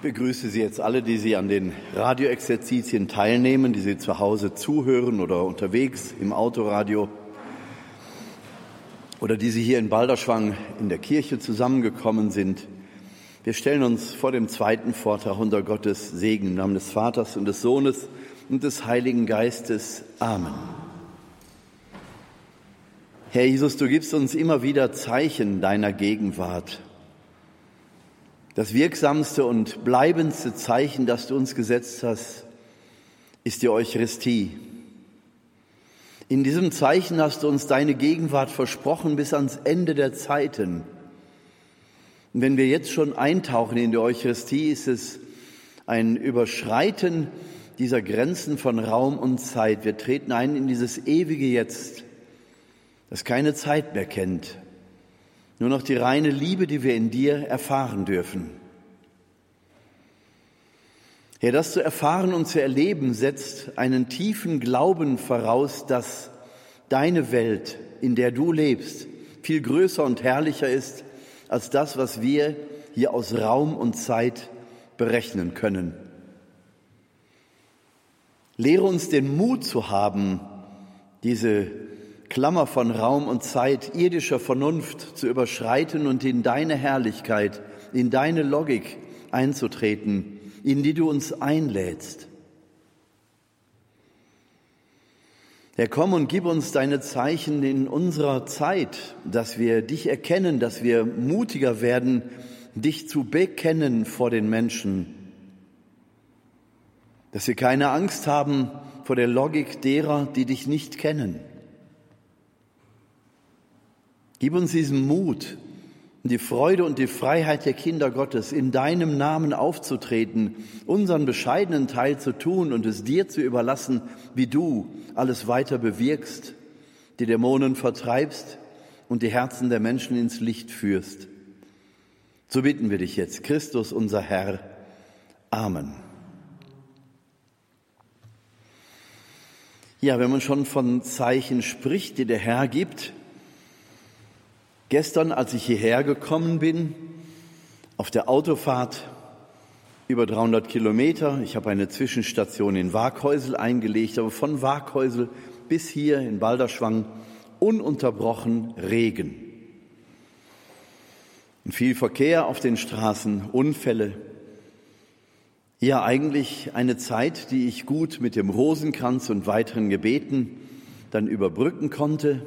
Ich begrüße Sie jetzt alle, die Sie an den Radioexerzitien teilnehmen, die Sie zu Hause zuhören oder unterwegs im Autoradio oder die Sie hier in Balderschwang in der Kirche zusammengekommen sind. Wir stellen uns vor dem zweiten Vortrag unter Gottes Segen im Namen des Vaters und des Sohnes und des Heiligen Geistes. Amen. Herr Jesus, du gibst uns immer wieder Zeichen deiner Gegenwart. Das wirksamste und bleibendste Zeichen, das du uns gesetzt hast, ist die Eucharistie. In diesem Zeichen hast du uns deine Gegenwart versprochen bis ans Ende der Zeiten. Und wenn wir jetzt schon eintauchen in die Eucharistie, ist es ein Überschreiten dieser Grenzen von Raum und Zeit. Wir treten ein in dieses ewige Jetzt, das keine Zeit mehr kennt, nur noch die reine Liebe, die wir in dir erfahren dürfen. Herr, das zu erfahren und zu erleben setzt einen tiefen Glauben voraus, dass deine Welt, in der du lebst, viel größer und herrlicher ist als das, was wir hier aus Raum und Zeit berechnen können. Lehre uns den Mut zu haben, diese Klammer von Raum und Zeit, irdischer Vernunft zu überschreiten und in deine Herrlichkeit, in deine Logik einzutreten, in die du uns einlädst. Herr, komm und gib uns deine Zeichen in unserer Zeit, dass wir dich erkennen, dass wir mutiger werden, dich zu bekennen vor den Menschen, dass wir keine Angst haben vor der Logik derer, die dich nicht kennen. Gib uns diesen Mut die Freude und die Freiheit der Kinder Gottes, in deinem Namen aufzutreten, unseren bescheidenen Teil zu tun und es dir zu überlassen, wie du alles weiter bewirkst, die Dämonen vertreibst und die Herzen der Menschen ins Licht führst. So bitten wir dich jetzt, Christus unser Herr. Amen. Ja, wenn man schon von Zeichen spricht, die der Herr gibt, Gestern, als ich hierher gekommen bin, auf der Autofahrt über 300 Kilometer, ich habe eine Zwischenstation in Waghäusel eingelegt, aber von Waghäusel bis hier in Balderschwang ununterbrochen Regen. Und viel Verkehr auf den Straßen, Unfälle. Ja, eigentlich eine Zeit, die ich gut mit dem Rosenkranz und weiteren Gebeten dann überbrücken konnte.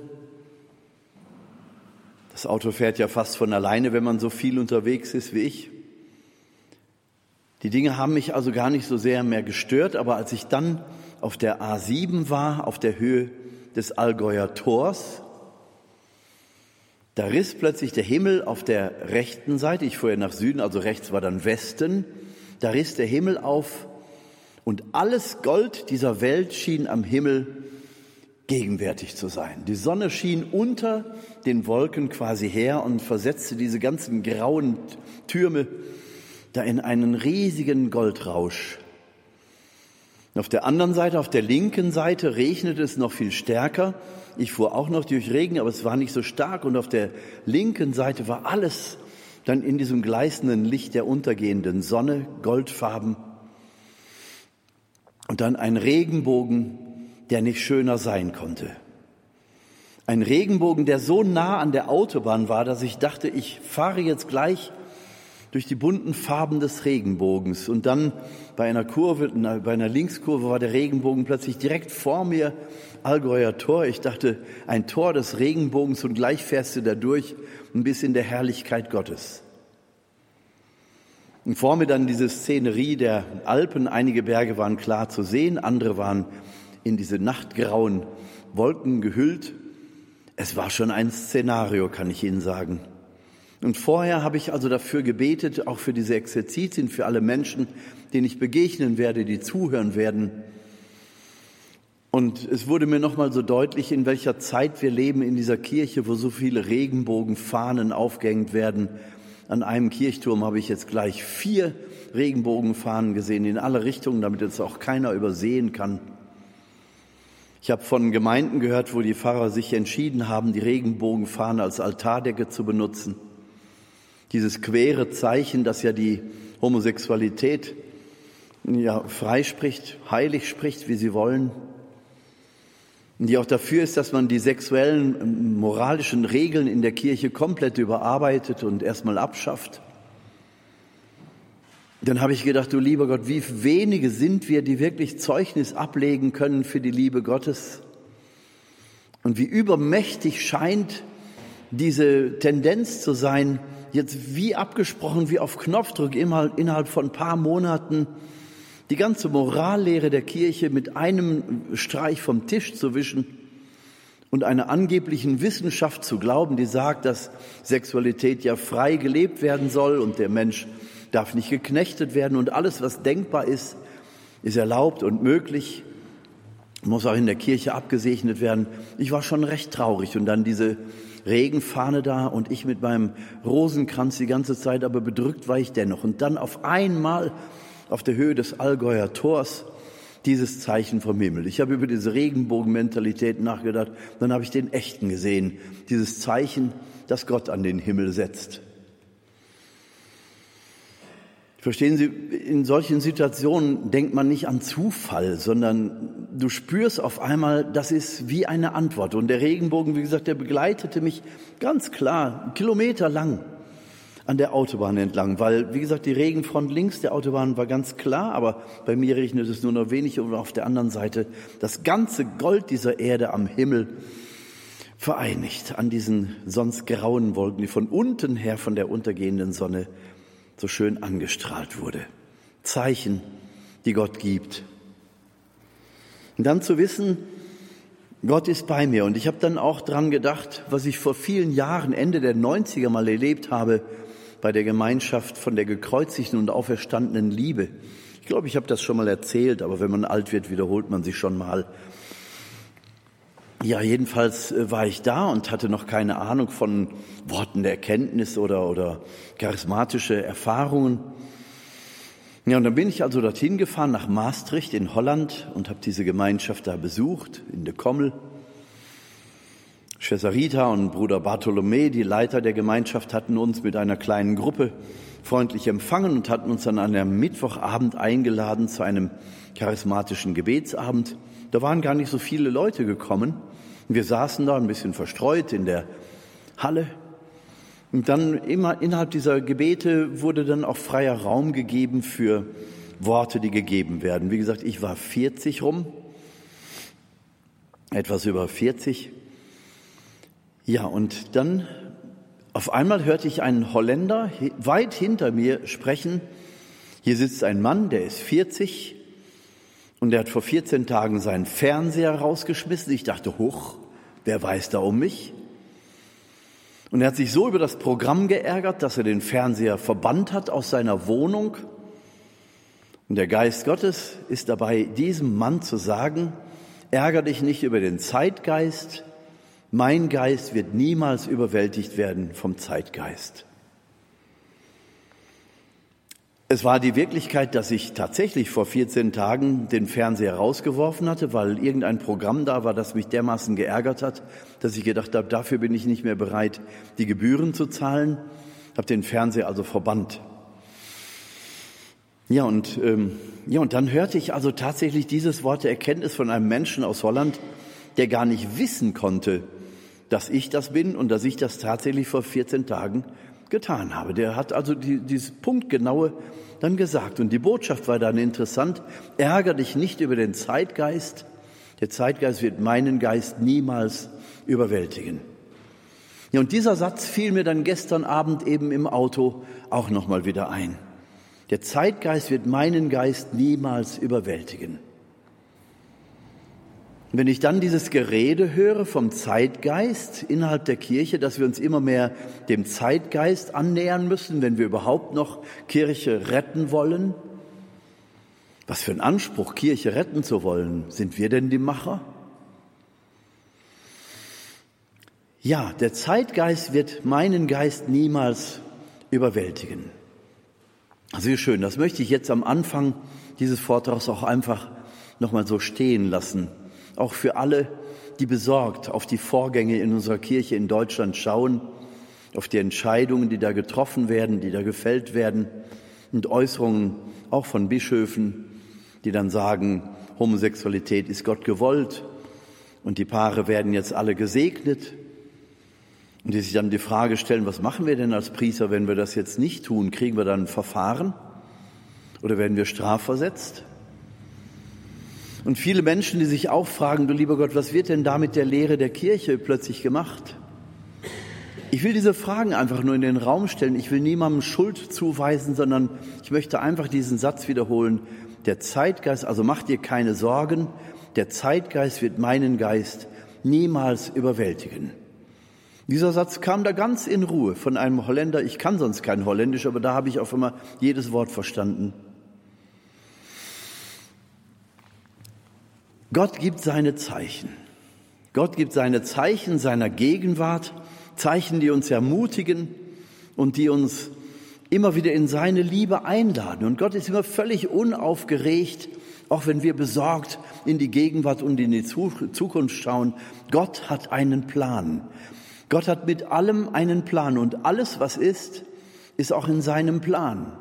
Das Auto fährt ja fast von alleine, wenn man so viel unterwegs ist wie ich. Die Dinge haben mich also gar nicht so sehr mehr gestört, aber als ich dann auf der A7 war, auf der Höhe des Allgäuer Tors, da riss plötzlich der Himmel auf der rechten Seite, ich fuhr ja nach Süden, also rechts war dann Westen, da riss der Himmel auf und alles Gold dieser Welt schien am Himmel gegenwärtig zu sein. Die Sonne schien unter den Wolken quasi her und versetzte diese ganzen grauen Türme da in einen riesigen Goldrausch. Auf der anderen Seite, auf der linken Seite, regnete es noch viel stärker. Ich fuhr auch noch durch Regen, aber es war nicht so stark. Und auf der linken Seite war alles dann in diesem gleißenden Licht der untergehenden Sonne, goldfarben. Und dann ein Regenbogen der nicht schöner sein konnte. Ein Regenbogen, der so nah an der Autobahn war, dass ich dachte, ich fahre jetzt gleich durch die bunten Farben des Regenbogens. Und dann bei einer Kurve, bei einer Linkskurve war der Regenbogen plötzlich direkt vor mir, Allgäuer Tor. Ich dachte, ein Tor des Regenbogens und gleich fährst du da durch und bist in der Herrlichkeit Gottes. Und vor mir dann diese Szenerie der Alpen. Einige Berge waren klar zu sehen, andere waren in diese nachtgrauen Wolken gehüllt. Es war schon ein Szenario, kann ich Ihnen sagen. Und vorher habe ich also dafür gebetet, auch für diese Exerzitien, für alle Menschen, denen ich begegnen werde, die zuhören werden. Und es wurde mir nochmal so deutlich, in welcher Zeit wir leben in dieser Kirche, wo so viele Regenbogenfahnen aufgehängt werden. An einem Kirchturm habe ich jetzt gleich vier Regenbogenfahnen gesehen in alle Richtungen, damit es auch keiner übersehen kann. Ich habe von Gemeinden gehört, wo die Pfarrer sich entschieden haben, die Regenbogenfahne als Altardecke zu benutzen. Dieses quere Zeichen, das ja die Homosexualität ja, freispricht, heilig spricht, wie sie wollen, die auch dafür ist, dass man die sexuellen moralischen Regeln in der Kirche komplett überarbeitet und erstmal abschafft. Dann habe ich gedacht, du lieber Gott, wie wenige sind wir, die wirklich Zeugnis ablegen können für die Liebe Gottes? Und wie übermächtig scheint diese Tendenz zu sein, jetzt wie abgesprochen, wie auf Knopfdruck innerhalb von ein paar Monaten die ganze Morallehre der Kirche mit einem Streich vom Tisch zu wischen und einer angeblichen Wissenschaft zu glauben, die sagt, dass Sexualität ja frei gelebt werden soll und der Mensch darf nicht geknechtet werden und alles, was denkbar ist, ist erlaubt und möglich, muss auch in der Kirche abgesegnet werden. Ich war schon recht traurig und dann diese Regenfahne da und ich mit meinem Rosenkranz die ganze Zeit, aber bedrückt war ich dennoch. Und dann auf einmal auf der Höhe des Allgäuer Tors dieses Zeichen vom Himmel. Ich habe über diese Regenbogenmentalität nachgedacht, dann habe ich den echten gesehen, dieses Zeichen, das Gott an den Himmel setzt. Verstehen Sie, in solchen Situationen denkt man nicht an Zufall, sondern du spürst auf einmal, das ist wie eine Antwort. Und der Regenbogen, wie gesagt, der begleitete mich ganz klar, Kilometer lang an der Autobahn entlang, weil, wie gesagt, die Regenfront links der Autobahn war ganz klar, aber bei mir regnet es nur noch wenig und auf der anderen Seite das ganze Gold dieser Erde am Himmel vereinigt an diesen sonst grauen Wolken, die von unten her von der untergehenden Sonne so schön angestrahlt wurde. Zeichen, die Gott gibt. Und dann zu wissen, Gott ist bei mir. Und ich habe dann auch dran gedacht, was ich vor vielen Jahren, Ende der 90er mal erlebt habe, bei der Gemeinschaft von der gekreuzigten und auferstandenen Liebe. Ich glaube, ich habe das schon mal erzählt, aber wenn man alt wird, wiederholt man sich schon mal. Ja, jedenfalls äh, war ich da und hatte noch keine Ahnung von Worten der Erkenntnis oder, oder charismatische Erfahrungen. Ja, und dann bin ich also dorthin gefahren nach Maastricht in Holland und habe diese Gemeinschaft da besucht, in de Kommel. Schwester Rita und Bruder Bartholomä, die Leiter der Gemeinschaft, hatten uns mit einer kleinen Gruppe freundlich empfangen und hatten uns dann an einem Mittwochabend eingeladen zu einem charismatischen Gebetsabend. Da waren gar nicht so viele Leute gekommen. Wir saßen da ein bisschen verstreut in der Halle. Und dann immer innerhalb dieser Gebete wurde dann auch freier Raum gegeben für Worte, die gegeben werden. Wie gesagt, ich war 40 rum, etwas über 40. Ja, und dann auf einmal hörte ich einen Holländer weit hinter mir sprechen. Hier sitzt ein Mann, der ist 40 und der hat vor 14 Tagen seinen Fernseher rausgeschmissen. Ich dachte, hoch, wer weiß da um mich? Und er hat sich so über das Programm geärgert, dass er den Fernseher verbannt hat aus seiner Wohnung. Und der Geist Gottes ist dabei, diesem Mann zu sagen, ärger dich nicht über den Zeitgeist, mein Geist wird niemals überwältigt werden vom Zeitgeist. Es war die Wirklichkeit, dass ich tatsächlich vor 14 Tagen den Fernseher rausgeworfen hatte, weil irgendein Programm da war, das mich dermaßen geärgert hat, dass ich gedacht habe, dafür bin ich nicht mehr bereit, die Gebühren zu zahlen, habe den Fernseher also verbannt. Ja, und, ähm, ja, und dann hörte ich also tatsächlich dieses Wort der Erkenntnis von einem Menschen aus Holland, der gar nicht wissen konnte, dass ich das bin und dass ich das tatsächlich vor 14 Tagen getan habe. Der hat also die, dieses Punktgenaue dann gesagt. Und die Botschaft war dann interessant. Ärger dich nicht über den Zeitgeist. Der Zeitgeist wird meinen Geist niemals überwältigen. Ja, und dieser Satz fiel mir dann gestern Abend eben im Auto auch nochmal wieder ein. Der Zeitgeist wird meinen Geist niemals überwältigen. Wenn ich dann dieses Gerede höre vom Zeitgeist innerhalb der Kirche, dass wir uns immer mehr dem Zeitgeist annähern müssen, wenn wir überhaupt noch Kirche retten wollen, was für ein Anspruch, Kirche retten zu wollen, sind wir denn die Macher? Ja, der Zeitgeist wird meinen Geist niemals überwältigen. Sehr schön, das möchte ich jetzt am Anfang dieses Vortrags auch einfach nochmal so stehen lassen auch für alle, die besorgt auf die Vorgänge in unserer Kirche in Deutschland schauen, auf die Entscheidungen, die da getroffen werden, die da gefällt werden, und Äußerungen auch von Bischöfen, die dann sagen, Homosexualität ist Gott gewollt und die Paare werden jetzt alle gesegnet. Und die sich dann die Frage stellen, was machen wir denn als Priester, wenn wir das jetzt nicht tun? Kriegen wir dann ein Verfahren oder werden wir strafversetzt? Und viele Menschen, die sich auch fragen, du lieber Gott, was wird denn da mit der Lehre der Kirche plötzlich gemacht? Ich will diese Fragen einfach nur in den Raum stellen. Ich will niemandem Schuld zuweisen, sondern ich möchte einfach diesen Satz wiederholen. Der Zeitgeist, also mach dir keine Sorgen, der Zeitgeist wird meinen Geist niemals überwältigen. Dieser Satz kam da ganz in Ruhe von einem Holländer. Ich kann sonst kein Holländisch, aber da habe ich auf einmal jedes Wort verstanden. Gott gibt seine Zeichen. Gott gibt seine Zeichen seiner Gegenwart, Zeichen, die uns ermutigen und die uns immer wieder in seine Liebe einladen. Und Gott ist immer völlig unaufgeregt, auch wenn wir besorgt in die Gegenwart und in die Zukunft schauen. Gott hat einen Plan. Gott hat mit allem einen Plan und alles, was ist, ist auch in seinem Plan.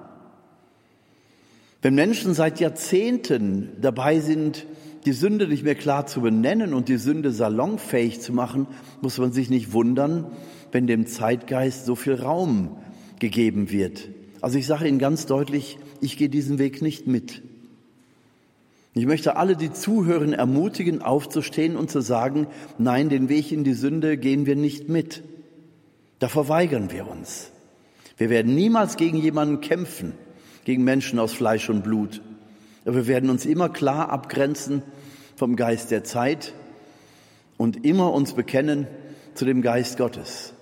Wenn Menschen seit Jahrzehnten dabei sind, die Sünde nicht mehr klar zu benennen und die Sünde salonfähig zu machen, muss man sich nicht wundern, wenn dem Zeitgeist so viel Raum gegeben wird. Also ich sage Ihnen ganz deutlich, ich gehe diesen Weg nicht mit. Ich möchte alle, die zuhören, ermutigen, aufzustehen und zu sagen, nein, den Weg in die Sünde gehen wir nicht mit. Da verweigern wir uns. Wir werden niemals gegen jemanden kämpfen, gegen Menschen aus Fleisch und Blut. Wir werden uns immer klar abgrenzen vom Geist der Zeit und immer uns bekennen zu dem Geist Gottes,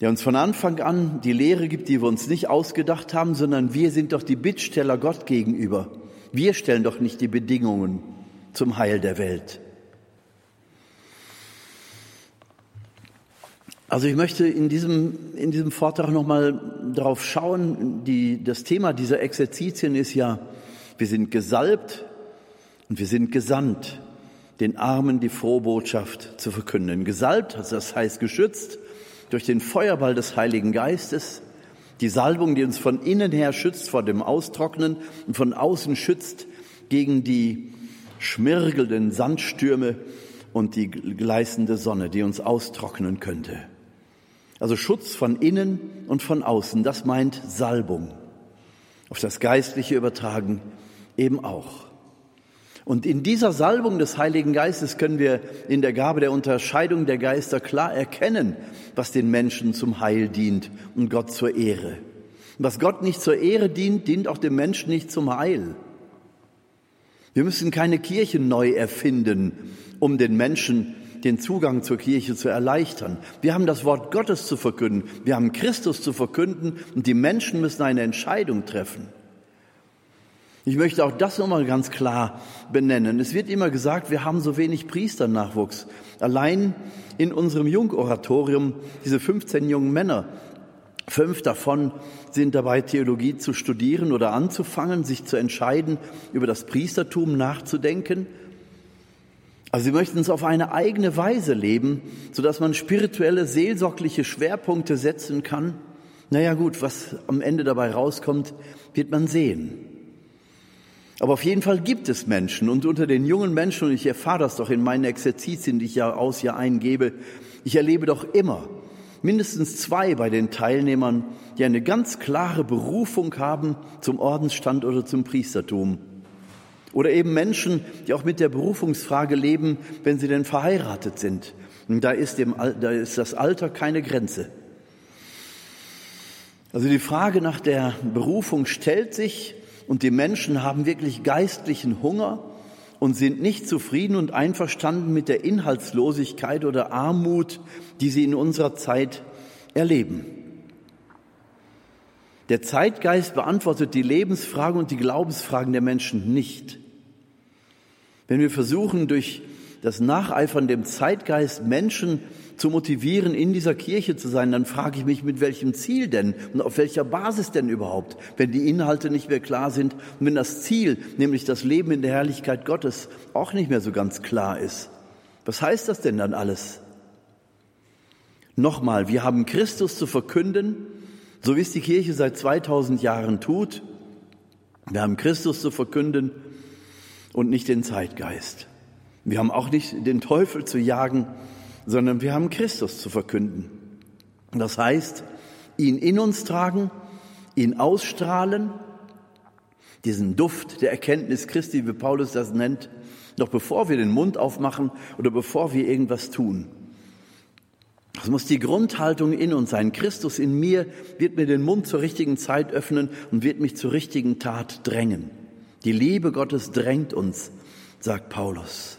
der uns von Anfang an die Lehre gibt, die wir uns nicht ausgedacht haben, sondern wir sind doch die Bittsteller Gott gegenüber. Wir stellen doch nicht die Bedingungen zum Heil der Welt. Also ich möchte in diesem, in diesem Vortrag nochmal darauf schauen, die, das Thema dieser Exerzitien ist ja wir sind gesalbt und wir sind gesandt, den Armen die frohe Botschaft zu verkünden. Gesalbt, das heißt geschützt durch den Feuerball des Heiligen Geistes, die Salbung, die uns von innen her schützt vor dem Austrocknen und von außen schützt gegen die schmirgelnden Sandstürme und die gleißende Sonne, die uns austrocknen könnte. Also Schutz von innen und von außen, das meint Salbung. Auf das Geistliche übertragen eben auch. Und in dieser Salbung des Heiligen Geistes können wir in der Gabe der Unterscheidung der Geister klar erkennen, was den Menschen zum Heil dient und Gott zur Ehre. was Gott nicht zur Ehre dient, dient auch dem Menschen nicht zum Heil. Wir müssen keine Kirche neu erfinden, um den Menschen den Zugang zur Kirche zu erleichtern. Wir haben das Wort Gottes zu verkünden. Wir haben Christus zu verkünden und die Menschen müssen eine Entscheidung treffen. Ich möchte auch das nochmal ganz klar benennen. Es wird immer gesagt, wir haben so wenig Priesternachwuchs. Allein in unserem Jungoratorium, diese 15 jungen Männer, fünf davon sind dabei, Theologie zu studieren oder anzufangen, sich zu entscheiden, über das Priestertum nachzudenken. Also sie möchten es auf eine eigene Weise leben, sodass man spirituelle, seelsorgliche Schwerpunkte setzen kann. Naja gut, was am Ende dabei rauskommt, wird man sehen. Aber auf jeden Fall gibt es Menschen und unter den jungen Menschen, und ich erfahre das doch in meinen Exerzitien, die ich ja aus Jahr eingebe, ich erlebe doch immer mindestens zwei bei den Teilnehmern, die eine ganz klare Berufung haben zum Ordensstand oder zum Priestertum. Oder eben Menschen, die auch mit der Berufungsfrage leben, wenn sie denn verheiratet sind. Und da ist, dem, da ist das Alter keine Grenze. Also die Frage nach der Berufung stellt sich und die Menschen haben wirklich geistlichen Hunger und sind nicht zufrieden und einverstanden mit der Inhaltslosigkeit oder Armut, die sie in unserer Zeit erleben. Der Zeitgeist beantwortet die Lebensfragen und die Glaubensfragen der Menschen nicht. Wenn wir versuchen, durch das Nacheifern dem Zeitgeist Menschen zu motivieren, in dieser Kirche zu sein, dann frage ich mich, mit welchem Ziel denn und auf welcher Basis denn überhaupt, wenn die Inhalte nicht mehr klar sind und wenn das Ziel, nämlich das Leben in der Herrlichkeit Gottes, auch nicht mehr so ganz klar ist. Was heißt das denn dann alles? Nochmal, wir haben Christus zu verkünden, So wie es die Kirche seit 2000 Jahren tut. Wir haben Christus zu verkünden und nicht den Zeitgeist. Wir haben auch nicht den Teufel zu jagen, sondern wir haben Christus zu verkünden. Das heißt, ihn in uns tragen, ihn ausstrahlen, diesen Duft der Erkenntnis Christi, wie Paulus das nennt, noch bevor wir den Mund aufmachen oder bevor wir irgendwas tun. Das muss die Grundhaltung in uns sein. Christus in mir wird mir den Mund zur richtigen Zeit öffnen und wird mich zur richtigen Tat drängen. Die Liebe Gottes drängt uns, sagt Paulus.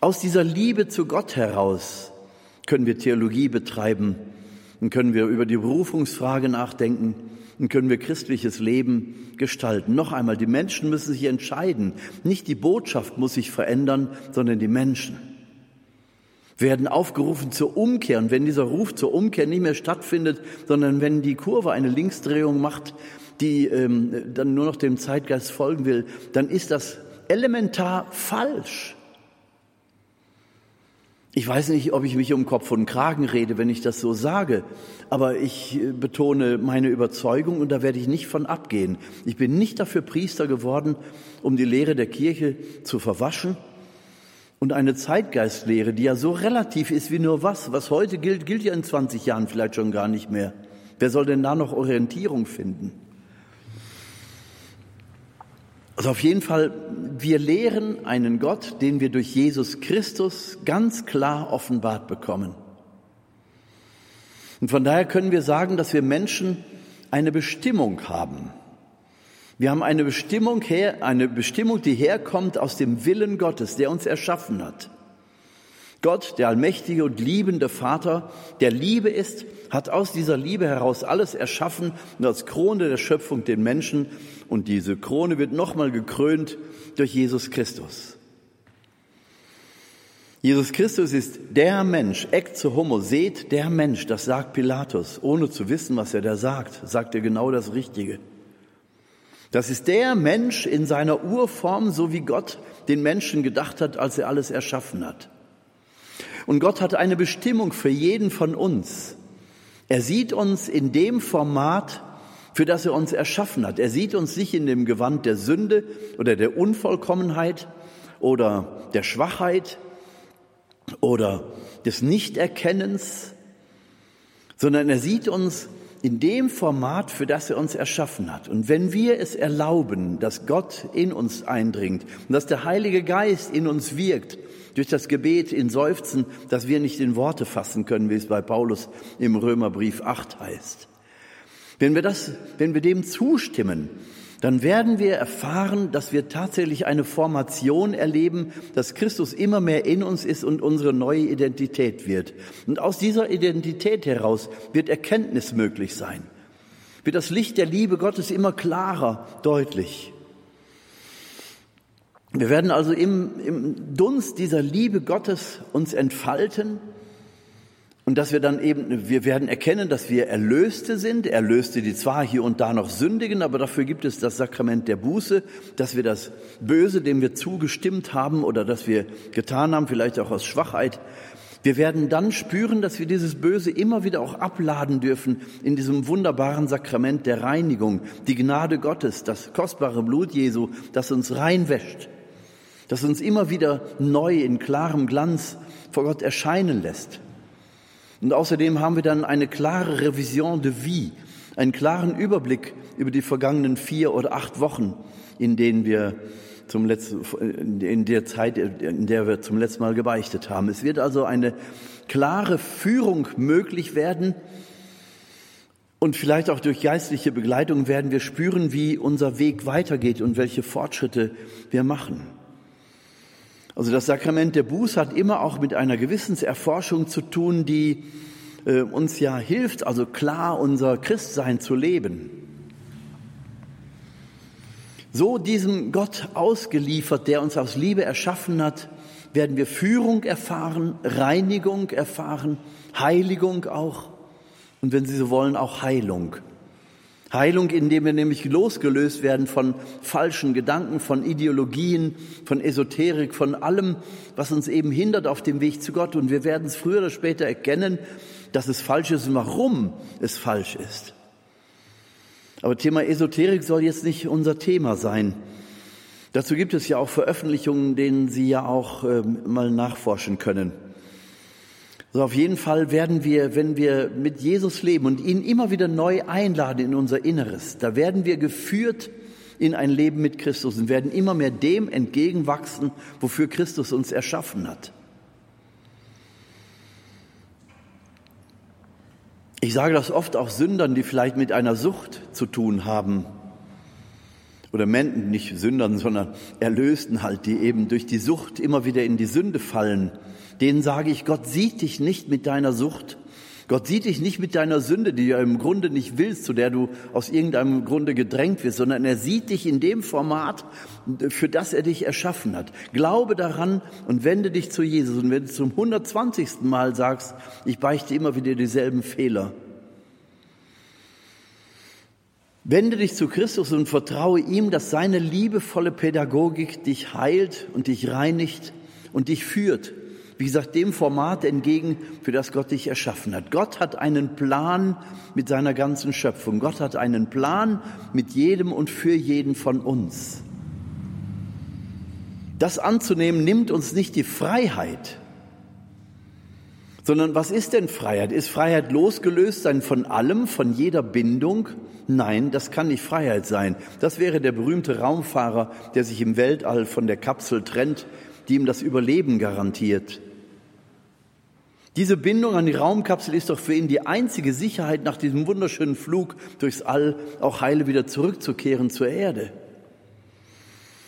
Aus dieser Liebe zu Gott heraus können wir Theologie betreiben und können wir über die Berufungsfrage nachdenken und können wir christliches Leben gestalten. Noch einmal, die Menschen müssen sich entscheiden. Nicht die Botschaft muss sich verändern, sondern die Menschen werden aufgerufen zur Umkehr. Und wenn dieser Ruf zur Umkehr nicht mehr stattfindet, sondern wenn die Kurve eine Linksdrehung macht, die ähm, dann nur noch dem Zeitgeist folgen will, dann ist das elementar falsch. Ich weiß nicht, ob ich mich um Kopf und Kragen rede, wenn ich das so sage, aber ich äh, betone meine Überzeugung und da werde ich nicht von abgehen. Ich bin nicht dafür Priester geworden, um die Lehre der Kirche zu verwaschen und eine Zeitgeistlehre, die ja so relativ ist wie nur was, was heute gilt, gilt ja in 20 Jahren vielleicht schon gar nicht mehr. Wer soll denn da noch Orientierung finden? Also auf jeden Fall, wir lehren einen Gott, den wir durch Jesus Christus ganz klar offenbart bekommen. Und von daher können wir sagen, dass wir Menschen eine Bestimmung haben. Wir haben eine Bestimmung her, eine Bestimmung, die herkommt aus dem Willen Gottes, der uns erschaffen hat. Gott, der allmächtige und liebende Vater, der Liebe ist, hat aus dieser Liebe heraus alles erschaffen und als Krone der Schöpfung den Menschen. Und diese Krone wird nochmal gekrönt durch Jesus Christus. Jesus Christus ist der Mensch, ecce homo, seht der Mensch, das sagt Pilatus, ohne zu wissen, was er da sagt, sagt er genau das Richtige. Das ist der Mensch in seiner Urform, so wie Gott den Menschen gedacht hat, als er alles erschaffen hat. Und Gott hat eine Bestimmung für jeden von uns. Er sieht uns in dem Format, für das er uns erschaffen hat. Er sieht uns nicht in dem Gewand der Sünde oder der Unvollkommenheit oder der Schwachheit oder des Nichterkennens, sondern er sieht uns in dem Format, für das er uns erschaffen hat. Und wenn wir es erlauben, dass Gott in uns eindringt und dass der Heilige Geist in uns wirkt durch das Gebet in Seufzen, das wir nicht in Worte fassen können, wie es bei Paulus im Römerbrief 8 heißt. Wenn wir das, wenn wir dem zustimmen, dann werden wir erfahren, dass wir tatsächlich eine Formation erleben, dass Christus immer mehr in uns ist und unsere neue Identität wird. Und aus dieser Identität heraus wird Erkenntnis möglich sein. Wird das Licht der Liebe Gottes immer klarer, deutlich. Wir werden also im, im Dunst dieser Liebe Gottes uns entfalten und dass wir dann eben, wir werden erkennen, dass wir Erlöste sind, Erlöste, die zwar hier und da noch sündigen, aber dafür gibt es das Sakrament der Buße, dass wir das Böse, dem wir zugestimmt haben oder das wir getan haben, vielleicht auch aus Schwachheit, wir werden dann spüren, dass wir dieses Böse immer wieder auch abladen dürfen in diesem wunderbaren Sakrament der Reinigung, die Gnade Gottes, das kostbare Blut Jesu, das uns reinwäscht das uns immer wieder neu in klarem Glanz vor Gott erscheinen lässt. Und außerdem haben wir dann eine klare Revision de vie, einen klaren Überblick über die vergangenen vier oder acht Wochen, in denen wir zum letzten, in der Zeit, in der wir zum letzten Mal gebeichtet haben. Es wird also eine klare Führung möglich werden, und vielleicht auch durch geistliche Begleitung werden wir spüren, wie unser Weg weitergeht und welche Fortschritte wir machen. Also das Sakrament der Buße hat immer auch mit einer Gewissenserforschung zu tun, die äh, uns ja hilft, also klar unser Christsein zu leben. So diesem Gott ausgeliefert, der uns aus Liebe erschaffen hat, werden wir Führung erfahren, Reinigung erfahren, Heiligung auch und wenn Sie so wollen, auch Heilung. Heilung, indem wir nämlich losgelöst werden von falschen Gedanken, von Ideologien, von Esoterik, von allem, was uns eben hindert auf dem Weg zu Gott. Und wir werden es früher oder später erkennen, dass es falsch ist und warum es falsch ist. Aber Thema Esoterik soll jetzt nicht unser Thema sein. Dazu gibt es ja auch Veröffentlichungen, denen Sie ja auch äh, mal nachforschen können. Also auf jeden Fall werden wir, wenn wir mit Jesus leben und ihn immer wieder neu einladen in unser Inneres, da werden wir geführt in ein Leben mit Christus und werden immer mehr dem entgegenwachsen, wofür Christus uns erschaffen hat. Ich sage das oft auch Sündern, die vielleicht mit einer Sucht zu tun haben. Oder Menschen, nicht Sündern, sondern Erlösten halt, die eben durch die Sucht immer wieder in die Sünde fallen denen sage ich, Gott sieht dich nicht mit deiner Sucht. Gott sieht dich nicht mit deiner Sünde, die du im Grunde nicht willst, zu der du aus irgendeinem Grunde gedrängt wirst, sondern er sieht dich in dem Format, für das er dich erschaffen hat. Glaube daran und wende dich zu Jesus. Und wenn du zum 120. Mal sagst, ich beichte immer wieder dieselben Fehler, Wende dich zu Christus und vertraue ihm, dass seine liebevolle Pädagogik dich heilt und dich reinigt und dich führt wie gesagt, dem Format entgegen, für das Gott dich erschaffen hat. Gott hat einen Plan mit seiner ganzen Schöpfung. Gott hat einen Plan mit jedem und für jeden von uns. Das anzunehmen nimmt uns nicht die Freiheit, sondern was ist denn Freiheit? Ist Freiheit losgelöst sein von allem, von jeder Bindung? Nein, das kann nicht Freiheit sein. Das wäre der berühmte Raumfahrer, der sich im Weltall von der Kapsel trennt, die ihm das Überleben garantiert. Diese Bindung an die Raumkapsel ist doch für ihn die einzige Sicherheit, nach diesem wunderschönen Flug durchs All auch heile wieder zurückzukehren zur Erde.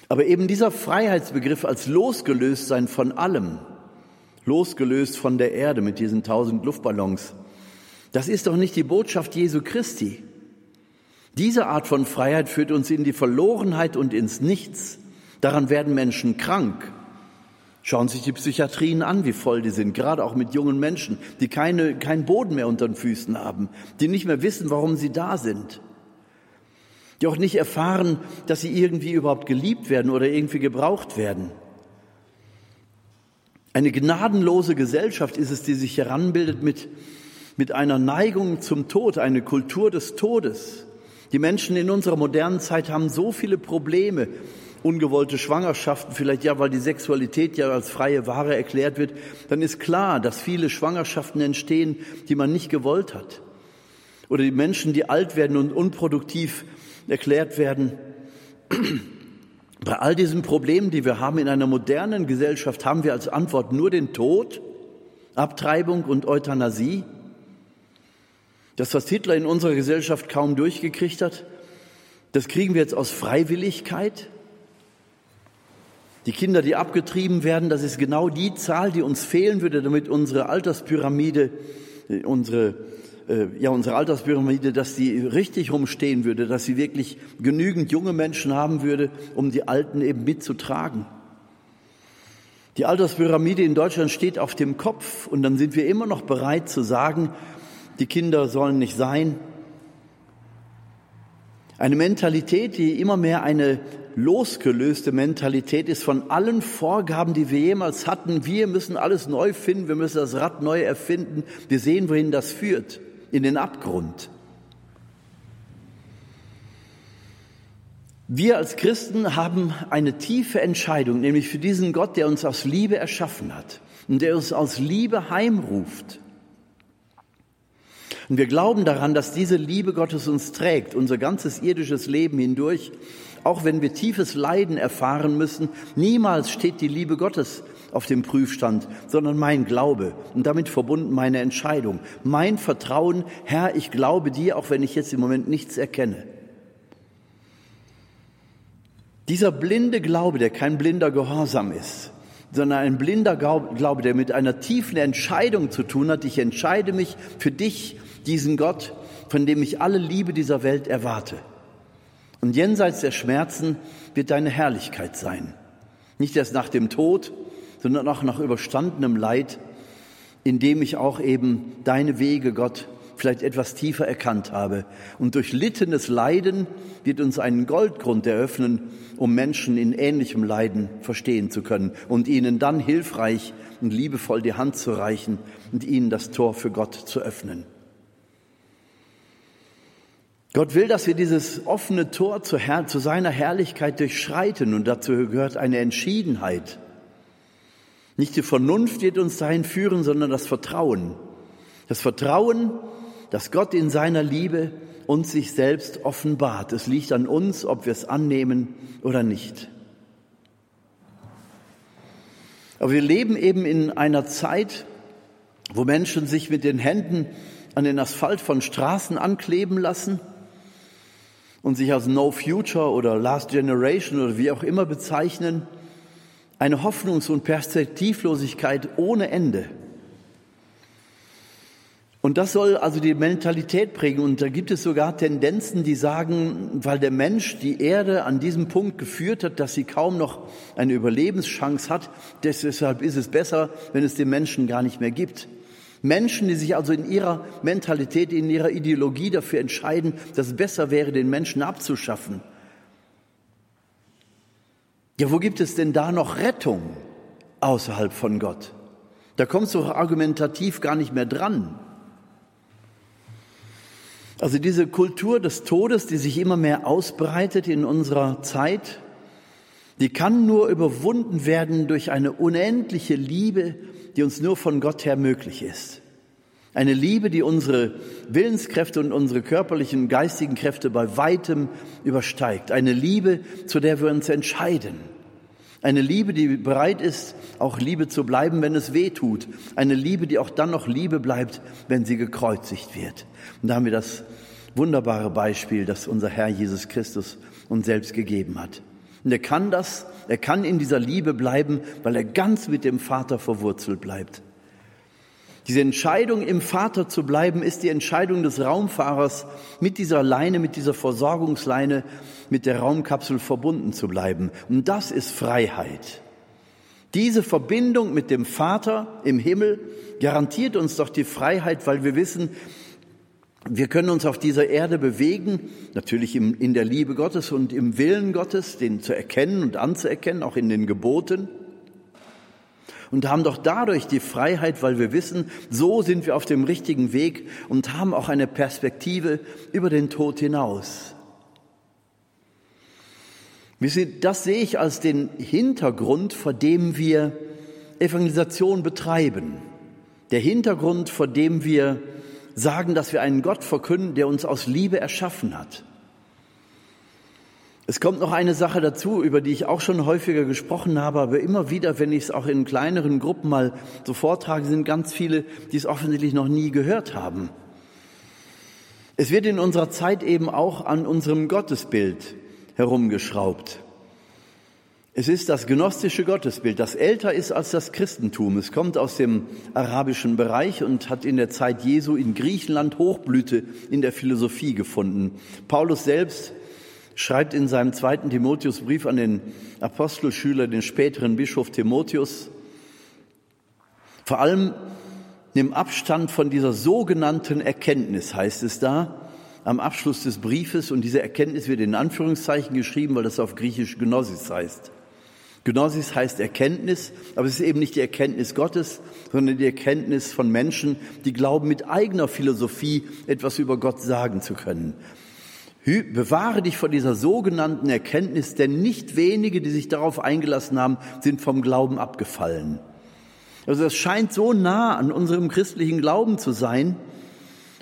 Aber eben dieser Freiheitsbegriff als losgelöst sein von allem, losgelöst von der Erde mit diesen tausend Luftballons, das ist doch nicht die Botschaft Jesu Christi. Diese Art von Freiheit führt uns in die Verlorenheit und ins Nichts. Daran werden Menschen krank. Schauen Sie sich die Psychiatrien an, wie voll die sind, gerade auch mit jungen Menschen, die keine, keinen Boden mehr unter den Füßen haben, die nicht mehr wissen, warum sie da sind, die auch nicht erfahren, dass sie irgendwie überhaupt geliebt werden oder irgendwie gebraucht werden. Eine gnadenlose Gesellschaft ist es, die sich heranbildet mit, mit einer Neigung zum Tod, eine Kultur des Todes. Die Menschen in unserer modernen Zeit haben so viele Probleme, ungewollte Schwangerschaften, vielleicht ja, weil die Sexualität ja als freie Ware erklärt wird, dann ist klar, dass viele Schwangerschaften entstehen, die man nicht gewollt hat. Oder die Menschen, die alt werden und unproduktiv erklärt werden. Bei all diesen Problemen, die wir haben in einer modernen Gesellschaft, haben wir als Antwort nur den Tod, Abtreibung und Euthanasie. Das, was Hitler in unserer Gesellschaft kaum durchgekriegt hat, das kriegen wir jetzt aus Freiwilligkeit. Die Kinder, die abgetrieben werden, das ist genau die Zahl, die uns fehlen würde, damit unsere Alterspyramide, äh, unsere, äh, ja, unsere Alterspyramide, dass die richtig rumstehen würde, dass sie wirklich genügend junge Menschen haben würde, um die Alten eben mitzutragen. Die Alterspyramide in Deutschland steht auf dem Kopf und dann sind wir immer noch bereit zu sagen, die Kinder sollen nicht sein. Eine Mentalität, die immer mehr eine losgelöste Mentalität ist von allen Vorgaben, die wir jemals hatten. Wir müssen alles neu finden, wir müssen das Rad neu erfinden. Wir sehen, wohin das führt, in den Abgrund. Wir als Christen haben eine tiefe Entscheidung, nämlich für diesen Gott, der uns aus Liebe erschaffen hat und der uns aus Liebe heimruft. Und wir glauben daran, dass diese Liebe Gottes uns trägt, unser ganzes irdisches Leben hindurch auch wenn wir tiefes Leiden erfahren müssen, niemals steht die Liebe Gottes auf dem Prüfstand, sondern mein Glaube und damit verbunden meine Entscheidung, mein Vertrauen, Herr, ich glaube dir, auch wenn ich jetzt im Moment nichts erkenne. Dieser blinde Glaube, der kein blinder Gehorsam ist, sondern ein blinder Glaube, der mit einer tiefen Entscheidung zu tun hat, ich entscheide mich für dich, diesen Gott, von dem ich alle Liebe dieser Welt erwarte. Und jenseits der Schmerzen wird deine Herrlichkeit sein. Nicht erst nach dem Tod, sondern auch nach überstandenem Leid, indem ich auch eben deine Wege, Gott, vielleicht etwas tiefer erkannt habe. Und durch littenes Leiden wird uns einen Goldgrund eröffnen, um Menschen in ähnlichem Leiden verstehen zu können und ihnen dann hilfreich und liebevoll die Hand zu reichen und ihnen das Tor für Gott zu öffnen. Gott will, dass wir dieses offene Tor zu, Herr, zu seiner Herrlichkeit durchschreiten und dazu gehört eine Entschiedenheit. Nicht die Vernunft wird uns dahin führen, sondern das Vertrauen. Das Vertrauen, dass Gott in seiner Liebe uns sich selbst offenbart. Es liegt an uns, ob wir es annehmen oder nicht. Aber wir leben eben in einer Zeit, wo Menschen sich mit den Händen an den Asphalt von Straßen ankleben lassen und sich als No Future oder Last Generation oder wie auch immer bezeichnen, eine Hoffnungs- und Perspektivlosigkeit ohne Ende. Und das soll also die Mentalität prägen. Und da gibt es sogar Tendenzen, die sagen, weil der Mensch die Erde an diesem Punkt geführt hat, dass sie kaum noch eine Überlebenschance hat, deshalb ist es besser, wenn es den Menschen gar nicht mehr gibt. Menschen, die sich also in ihrer Mentalität, in ihrer Ideologie dafür entscheiden, dass es besser wäre, den Menschen abzuschaffen. Ja, wo gibt es denn da noch Rettung außerhalb von Gott? Da kommst du argumentativ gar nicht mehr dran. Also diese Kultur des Todes, die sich immer mehr ausbreitet in unserer Zeit, die kann nur überwunden werden durch eine unendliche Liebe, die uns nur von Gott her möglich ist. Eine Liebe, die unsere Willenskräfte und unsere körperlichen, geistigen Kräfte bei weitem übersteigt. Eine Liebe, zu der wir uns entscheiden. Eine Liebe, die bereit ist, auch Liebe zu bleiben, wenn es weh tut. Eine Liebe, die auch dann noch Liebe bleibt, wenn sie gekreuzigt wird. Und da haben wir das wunderbare Beispiel, das unser Herr Jesus Christus uns selbst gegeben hat. Und er kann das, er kann in dieser Liebe bleiben, weil er ganz mit dem Vater verwurzelt bleibt. Diese Entscheidung, im Vater zu bleiben, ist die Entscheidung des Raumfahrers, mit dieser Leine, mit dieser Versorgungsleine, mit der Raumkapsel verbunden zu bleiben. Und das ist Freiheit. Diese Verbindung mit dem Vater im Himmel garantiert uns doch die Freiheit, weil wir wissen, wir können uns auf dieser Erde bewegen, natürlich in der Liebe Gottes und im Willen Gottes, den zu erkennen und anzuerkennen, auch in den Geboten. Und haben doch dadurch die Freiheit, weil wir wissen, so sind wir auf dem richtigen Weg und haben auch eine Perspektive über den Tod hinaus. Das sehe ich als den Hintergrund, vor dem wir Evangelisation betreiben. Der Hintergrund, vor dem wir sagen, dass wir einen Gott verkünden, der uns aus Liebe erschaffen hat. Es kommt noch eine Sache dazu, über die ich auch schon häufiger gesprochen habe, aber immer wieder, wenn ich es auch in kleineren Gruppen mal so vortrage, sind ganz viele, die es offensichtlich noch nie gehört haben. Es wird in unserer Zeit eben auch an unserem Gottesbild herumgeschraubt. Es ist das gnostische Gottesbild, das älter ist als das Christentum. Es kommt aus dem arabischen Bereich und hat in der Zeit Jesu in Griechenland Hochblüte in der Philosophie gefunden. Paulus selbst schreibt in seinem zweiten Timotheusbrief an den Apostelschüler, den späteren Bischof Timotheus, vor allem nimm Abstand von dieser sogenannten Erkenntnis, heißt es da, am Abschluss des Briefes. Und diese Erkenntnis wird in Anführungszeichen geschrieben, weil das auf Griechisch Gnosis heißt. Gnosis heißt Erkenntnis, aber es ist eben nicht die Erkenntnis Gottes, sondern die Erkenntnis von Menschen, die glauben, mit eigener Philosophie etwas über Gott sagen zu können. Bewahre dich vor dieser sogenannten Erkenntnis, denn nicht wenige, die sich darauf eingelassen haben, sind vom Glauben abgefallen. Also es scheint so nah an unserem christlichen Glauben zu sein,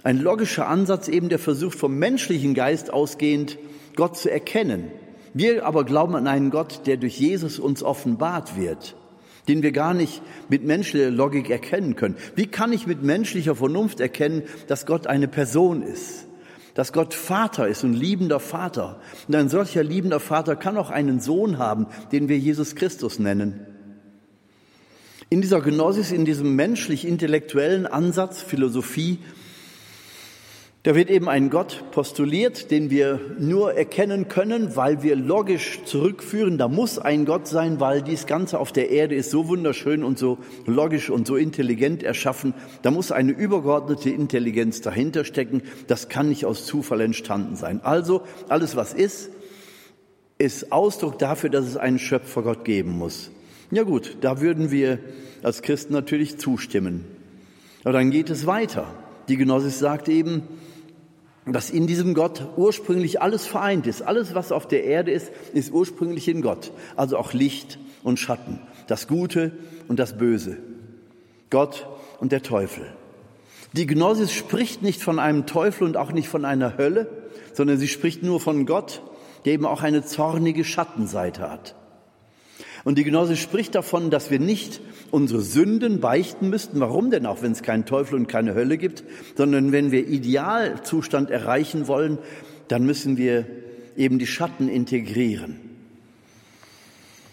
ein logischer Ansatz eben, der versucht vom menschlichen Geist ausgehend Gott zu erkennen. Wir aber glauben an einen Gott, der durch Jesus uns offenbart wird, den wir gar nicht mit menschlicher Logik erkennen können. Wie kann ich mit menschlicher Vernunft erkennen, dass Gott eine Person ist? Dass Gott Vater ist, ein liebender Vater. Und ein solcher liebender Vater kann auch einen Sohn haben, den wir Jesus Christus nennen. In dieser Gnosis, in diesem menschlich-intellektuellen Ansatz, Philosophie, Da wird eben ein Gott postuliert, den wir nur erkennen können, weil wir logisch zurückführen. Da muss ein Gott sein, weil dies Ganze auf der Erde ist so wunderschön und so logisch und so intelligent erschaffen. Da muss eine übergeordnete Intelligenz dahinter stecken. Das kann nicht aus Zufall entstanden sein. Also alles, was ist, ist Ausdruck dafür, dass es einen Schöpfer Gott geben muss. Ja gut, da würden wir als Christen natürlich zustimmen. Aber dann geht es weiter. Die Genossis sagt eben, dass in diesem Gott ursprünglich alles vereint ist. Alles, was auf der Erde ist, ist ursprünglich in Gott. Also auch Licht und Schatten, das Gute und das Böse, Gott und der Teufel. Die Gnosis spricht nicht von einem Teufel und auch nicht von einer Hölle, sondern sie spricht nur von Gott, der eben auch eine zornige Schattenseite hat. Und die Gnosis spricht davon, dass wir nicht unsere Sünden beichten müssten. Warum denn auch, wenn es keinen Teufel und keine Hölle gibt, sondern wenn wir Idealzustand erreichen wollen, dann müssen wir eben die Schatten integrieren.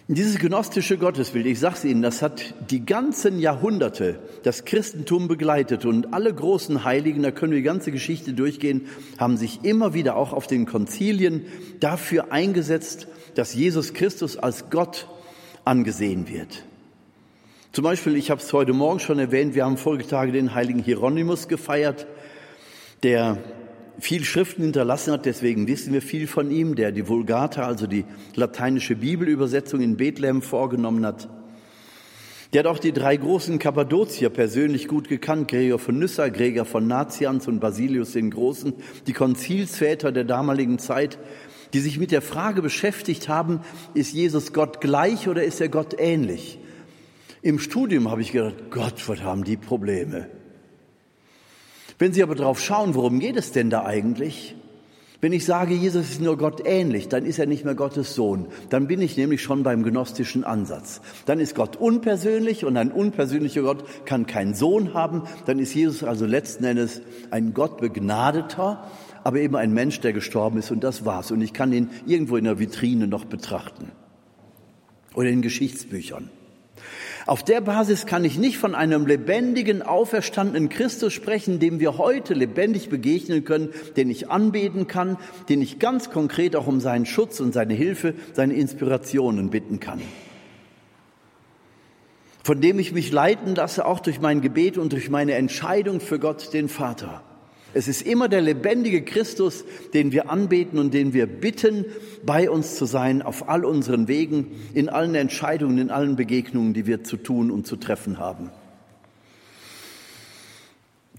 Dieses gnostische Gottesbild, ich sage es Ihnen, das hat die ganzen Jahrhunderte das Christentum begleitet und alle großen Heiligen, da können wir die ganze Geschichte durchgehen, haben sich immer wieder auch auf den Konzilien dafür eingesetzt, dass Jesus Christus als Gott angesehen wird. Zum Beispiel, ich habe es heute Morgen schon erwähnt, wir haben Folgetage den heiligen Hieronymus gefeiert, der viel Schriften hinterlassen hat, deswegen wissen wir viel von ihm, der die Vulgata, also die lateinische Bibelübersetzung in Bethlehem vorgenommen hat. Der hat auch die drei großen Kappadozier persönlich gut gekannt, Gregor von Nyssa, Gregor von Nazians und Basilius den Großen, die Konzilsväter der damaligen Zeit, die sich mit der Frage beschäftigt haben, ist Jesus Gott gleich oder ist er Gott ähnlich? Im Studium habe ich gedacht, Gott, was haben die Probleme? Wenn Sie aber drauf schauen, worum geht es denn da eigentlich? Wenn ich sage, Jesus ist nur Gott ähnlich, dann ist er nicht mehr Gottes Sohn. Dann bin ich nämlich schon beim gnostischen Ansatz. Dann ist Gott unpersönlich und ein unpersönlicher Gott kann keinen Sohn haben. Dann ist Jesus also letzten Endes ein Gott begnadeter, aber eben ein Mensch, der gestorben ist und das war's. Und ich kann ihn irgendwo in der Vitrine noch betrachten oder in Geschichtsbüchern. Auf der Basis kann ich nicht von einem lebendigen, auferstandenen Christus sprechen, dem wir heute lebendig begegnen können, den ich anbeten kann, den ich ganz konkret auch um seinen Schutz und seine Hilfe, seine Inspirationen bitten kann. Von dem ich mich leiten lasse, auch durch mein Gebet und durch meine Entscheidung für Gott, den Vater. Es ist immer der lebendige Christus, den wir anbeten und den wir bitten, bei uns zu sein, auf all unseren Wegen, in allen Entscheidungen, in allen Begegnungen, die wir zu tun und zu treffen haben.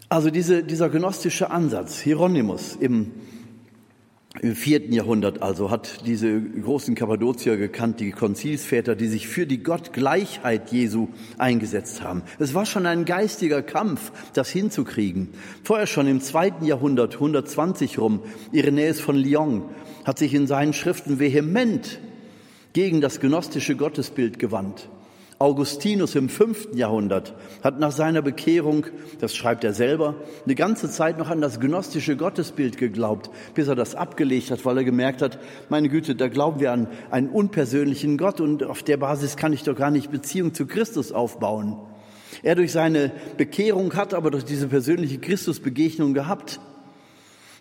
Also diese, dieser gnostische Ansatz, Hieronymus im im vierten Jahrhundert also hat diese großen Kappadozier gekannt, die Konzilsväter, die sich für die Gottgleichheit Jesu eingesetzt haben. Es war schon ein geistiger Kampf, das hinzukriegen. Vorher schon im zweiten Jahrhundert, 120 rum, Irenäus von Lyon hat sich in seinen Schriften vehement gegen das gnostische Gottesbild gewandt. Augustinus im fünften Jahrhundert hat nach seiner Bekehrung, das schreibt er selber, eine ganze Zeit noch an das gnostische Gottesbild geglaubt, bis er das abgelegt hat, weil er gemerkt hat, meine Güte, da glauben wir an einen unpersönlichen Gott und auf der Basis kann ich doch gar nicht Beziehung zu Christus aufbauen. Er durch seine Bekehrung hat aber durch diese persönliche Christusbegegnung gehabt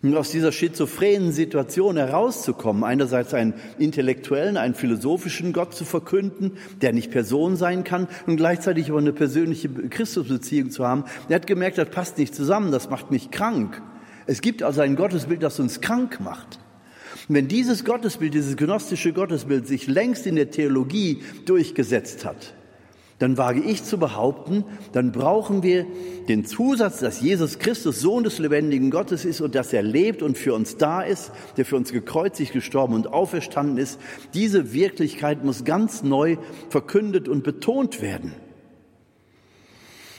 und aus dieser schizophrenen Situation herauszukommen, einerseits einen intellektuellen, einen philosophischen Gott zu verkünden, der nicht Person sein kann, und gleichzeitig aber eine persönliche Christusbeziehung zu haben. Er hat gemerkt, das passt nicht zusammen, das macht mich krank. Es gibt also ein Gottesbild, das uns krank macht. Wenn dieses Gottesbild, dieses gnostische Gottesbild sich längst in der Theologie durchgesetzt hat, dann wage ich zu behaupten, dann brauchen wir den Zusatz, dass Jesus Christus Sohn des lebendigen Gottes ist und dass er lebt und für uns da ist, der für uns gekreuzigt, gestorben und auferstanden ist. Diese Wirklichkeit muss ganz neu verkündet und betont werden.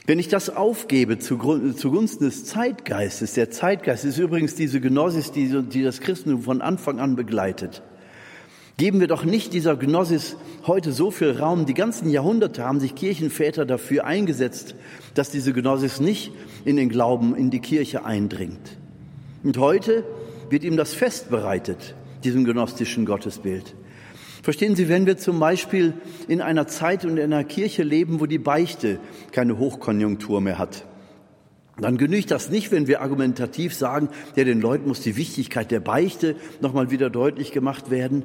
Wenn ich das aufgebe zugunsten des Zeitgeistes, der Zeitgeist ist übrigens diese Gnosis, die, das Christentum von Anfang an begleitet, Geben wir doch nicht dieser Gnosis heute so viel Raum. Die ganzen Jahrhunderte haben sich Kirchenväter dafür eingesetzt, dass diese Gnosis nicht in den Glauben, in die Kirche eindringt. Und heute wird ihm das Fest bereitet, diesem gnostischen Gottesbild. Verstehen Sie, wenn wir zum Beispiel in einer Zeit und in einer Kirche leben, wo die Beichte keine Hochkonjunktur mehr hat, Dann genügt das nicht, wenn wir argumentativ sagen, ja, den Leuten muss die Wichtigkeit der Beichte nochmal wieder deutlich gemacht werden.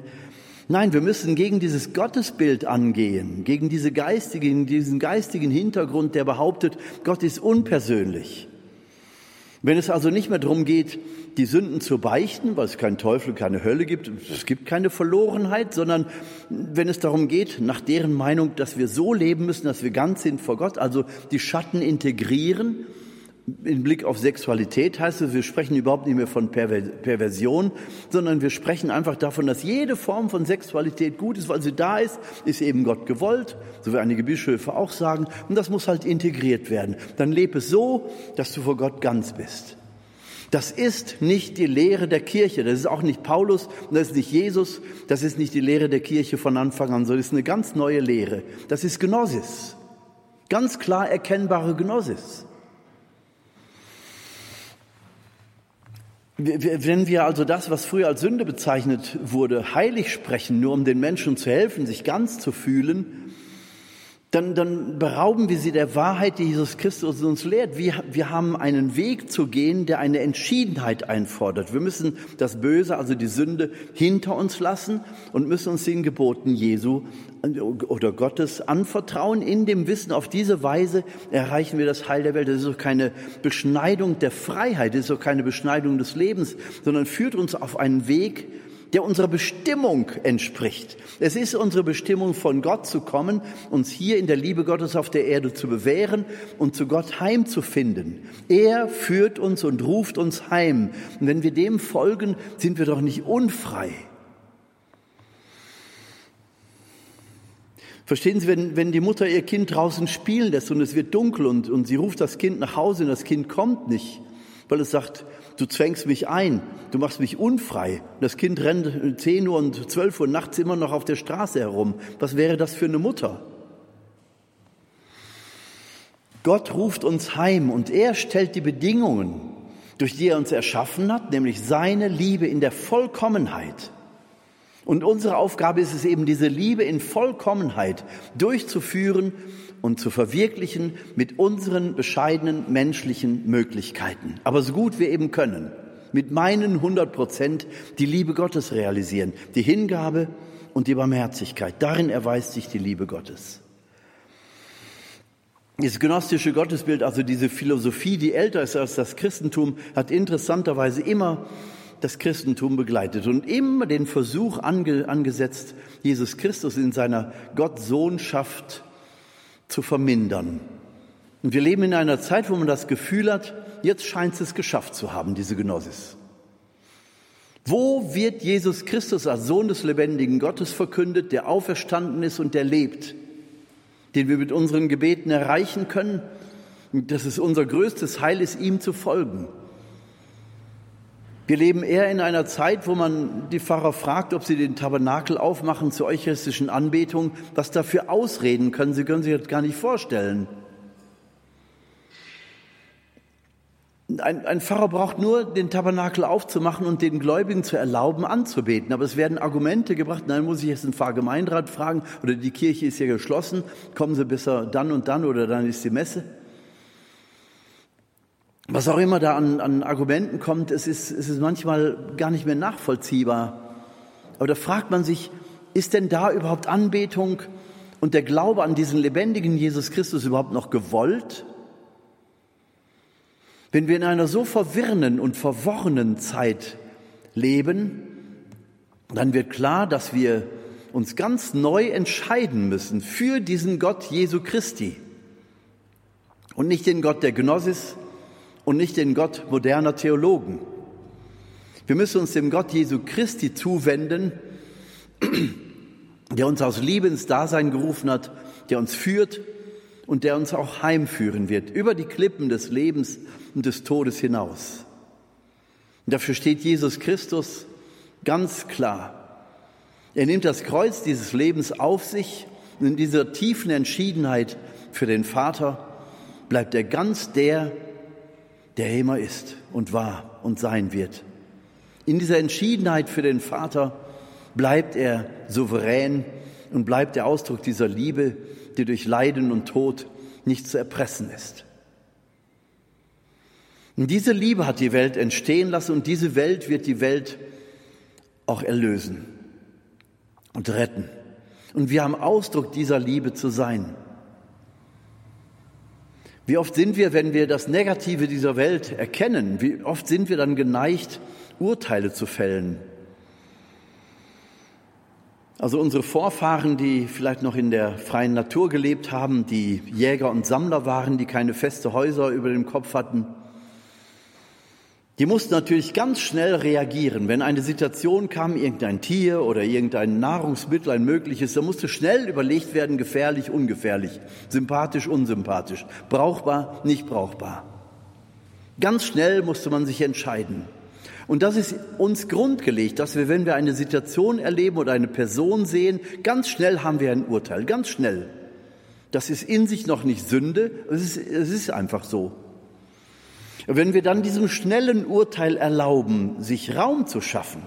Nein, wir müssen gegen dieses Gottesbild angehen, gegen diese geistigen, diesen geistigen Hintergrund, der behauptet, Gott ist unpersönlich. Wenn es also nicht mehr darum geht, die Sünden zu beichten, weil es keinen Teufel, keine Hölle gibt, es gibt keine Verlorenheit, sondern wenn es darum geht, nach deren Meinung, dass wir so leben müssen, dass wir ganz sind vor Gott, also die Schatten integrieren, im Blick auf Sexualität heißt es, wir sprechen überhaupt nicht mehr von Perversion, sondern wir sprechen einfach davon, dass jede Form von Sexualität gut ist, weil sie da ist, ist eben Gott gewollt, so wie einige Bischöfe auch sagen, und das muss halt integriert werden. Dann lebe es so, dass du vor Gott ganz bist. Das ist nicht die Lehre der Kirche, das ist auch nicht Paulus, das ist nicht Jesus, das ist nicht die Lehre der Kirche von Anfang an, sondern das ist eine ganz neue Lehre. Das ist Gnosis, ganz klar erkennbare Gnosis. Wenn wir also das, was früher als Sünde bezeichnet wurde, heilig sprechen, nur um den Menschen zu helfen, sich ganz zu fühlen, dann, dann berauben wir sie der Wahrheit, die Jesus Christus uns lehrt. Wir, wir haben einen Weg zu gehen, der eine Entschiedenheit einfordert. Wir müssen das Böse, also die Sünde, hinter uns lassen und müssen uns den Geboten Jesu oder Gottes anvertrauen. In dem Wissen, auf diese Weise erreichen wir das Heil der Welt. Das ist doch keine Beschneidung der Freiheit, das ist doch keine Beschneidung des Lebens, sondern führt uns auf einen Weg, der unserer Bestimmung entspricht. Es ist unsere Bestimmung, von Gott zu kommen, uns hier in der Liebe Gottes auf der Erde zu bewähren und zu Gott heimzufinden. Er führt uns und ruft uns heim. Und wenn wir dem folgen, sind wir doch nicht unfrei. Verstehen Sie, wenn, wenn die Mutter ihr Kind draußen spielen lässt und es wird dunkel und, und sie ruft das Kind nach Hause und das Kind kommt nicht, weil es sagt, du zwängst mich ein, du machst mich unfrei. Das Kind rennt 10 Uhr und 12 Uhr nachts immer noch auf der Straße herum. Was wäre das für eine Mutter? Gott ruft uns heim und er stellt die Bedingungen, durch die er uns erschaffen hat, nämlich seine Liebe in der Vollkommenheit. Und unsere Aufgabe ist es eben, diese Liebe in Vollkommenheit durchzuführen und zu verwirklichen mit unseren bescheidenen menschlichen Möglichkeiten. Aber so gut wir eben können, mit meinen 100 Prozent die Liebe Gottes realisieren, die Hingabe und die Barmherzigkeit. Darin erweist sich die Liebe Gottes. Das gnostische Gottesbild, also diese Philosophie, die älter ist als das Christentum, hat interessanterweise immer das Christentum begleitet und immer den Versuch ange, angesetzt, Jesus Christus in seiner Gottsohnschaft zu vermindern. Und wir leben in einer Zeit, wo man das Gefühl hat, jetzt scheint es geschafft zu haben, diese Gnosis. Wo wird Jesus Christus als Sohn des lebendigen Gottes verkündet, der auferstanden ist und der lebt, den wir mit unseren Gebeten erreichen können? Das ist unser größtes Heil, ist ihm zu folgen. Wir leben eher in einer Zeit, wo man die Pfarrer fragt, ob sie den Tabernakel aufmachen zur eucharistischen Anbetung. Was dafür Ausreden können, sie können sich das gar nicht vorstellen. Ein, ein, Pfarrer braucht nur den Tabernakel aufzumachen und den Gläubigen zu erlauben, anzubeten. Aber es werden Argumente gebracht, nein, muss ich jetzt den Pfarrgemeinderat fragen oder die Kirche ist ja geschlossen, kommen Sie besser dann und dann oder dann ist die Messe was auch immer da an, an Argumenten kommt, es ist, es ist manchmal gar nicht mehr nachvollziehbar. Aber da fragt man sich, ist denn da überhaupt Anbetung und der Glaube an diesen lebendigen Jesus Christus überhaupt noch gewollt? Wenn wir in einer so verwirrenden und verworrenen Zeit leben, dann wird klar, dass wir uns ganz neu entscheiden müssen für diesen Gott Jesu Christi und nicht den Gott der Gnosis, und nicht den Gott moderner Theologen. Wir müssen uns dem Gott Jesu Christi zuwenden, der uns aus Liebe ins Dasein gerufen hat, der uns führt und der uns auch heimführen wird, über die Klippen des Lebens und des Todes hinaus. Und dafür steht Jesus Christus ganz klar. Er nimmt das Kreuz dieses Lebens auf sich und in dieser tiefen Entschiedenheit für den Vater bleibt er ganz der, der immer ist und war und sein wird. In dieser Entschiedenheit für den Vater bleibt er souverän und bleibt der Ausdruck dieser Liebe, die durch Leiden und Tod nicht zu erpressen ist. Und diese Liebe hat die Welt entstehen lassen und diese Welt wird die Welt auch erlösen und retten. Und wir haben Ausdruck dieser Liebe zu sein. Wie oft sind wir, wenn wir das Negative dieser Welt erkennen, wie oft sind wir dann geneigt, Urteile zu fällen? Also unsere Vorfahren, die vielleicht noch in der freien Natur gelebt haben, die Jäger und Sammler waren, die keine feste Häuser über dem Kopf hatten, die mussten natürlich ganz schnell reagieren. Wenn eine Situation kam, irgendein Tier oder irgendein Nahrungsmittel, ein mögliches, da musste schnell überlegt werden, gefährlich, ungefährlich, sympathisch, unsympathisch, brauchbar, nicht brauchbar. Ganz schnell musste man sich entscheiden. Und das ist uns grundgelegt, dass wir, wenn wir eine Situation erleben oder eine Person sehen, ganz schnell haben wir ein Urteil, ganz schnell. Das ist in sich noch nicht Sünde, es ist, es ist einfach so. Wenn wir dann diesem schnellen Urteil erlauben, sich Raum zu schaffen,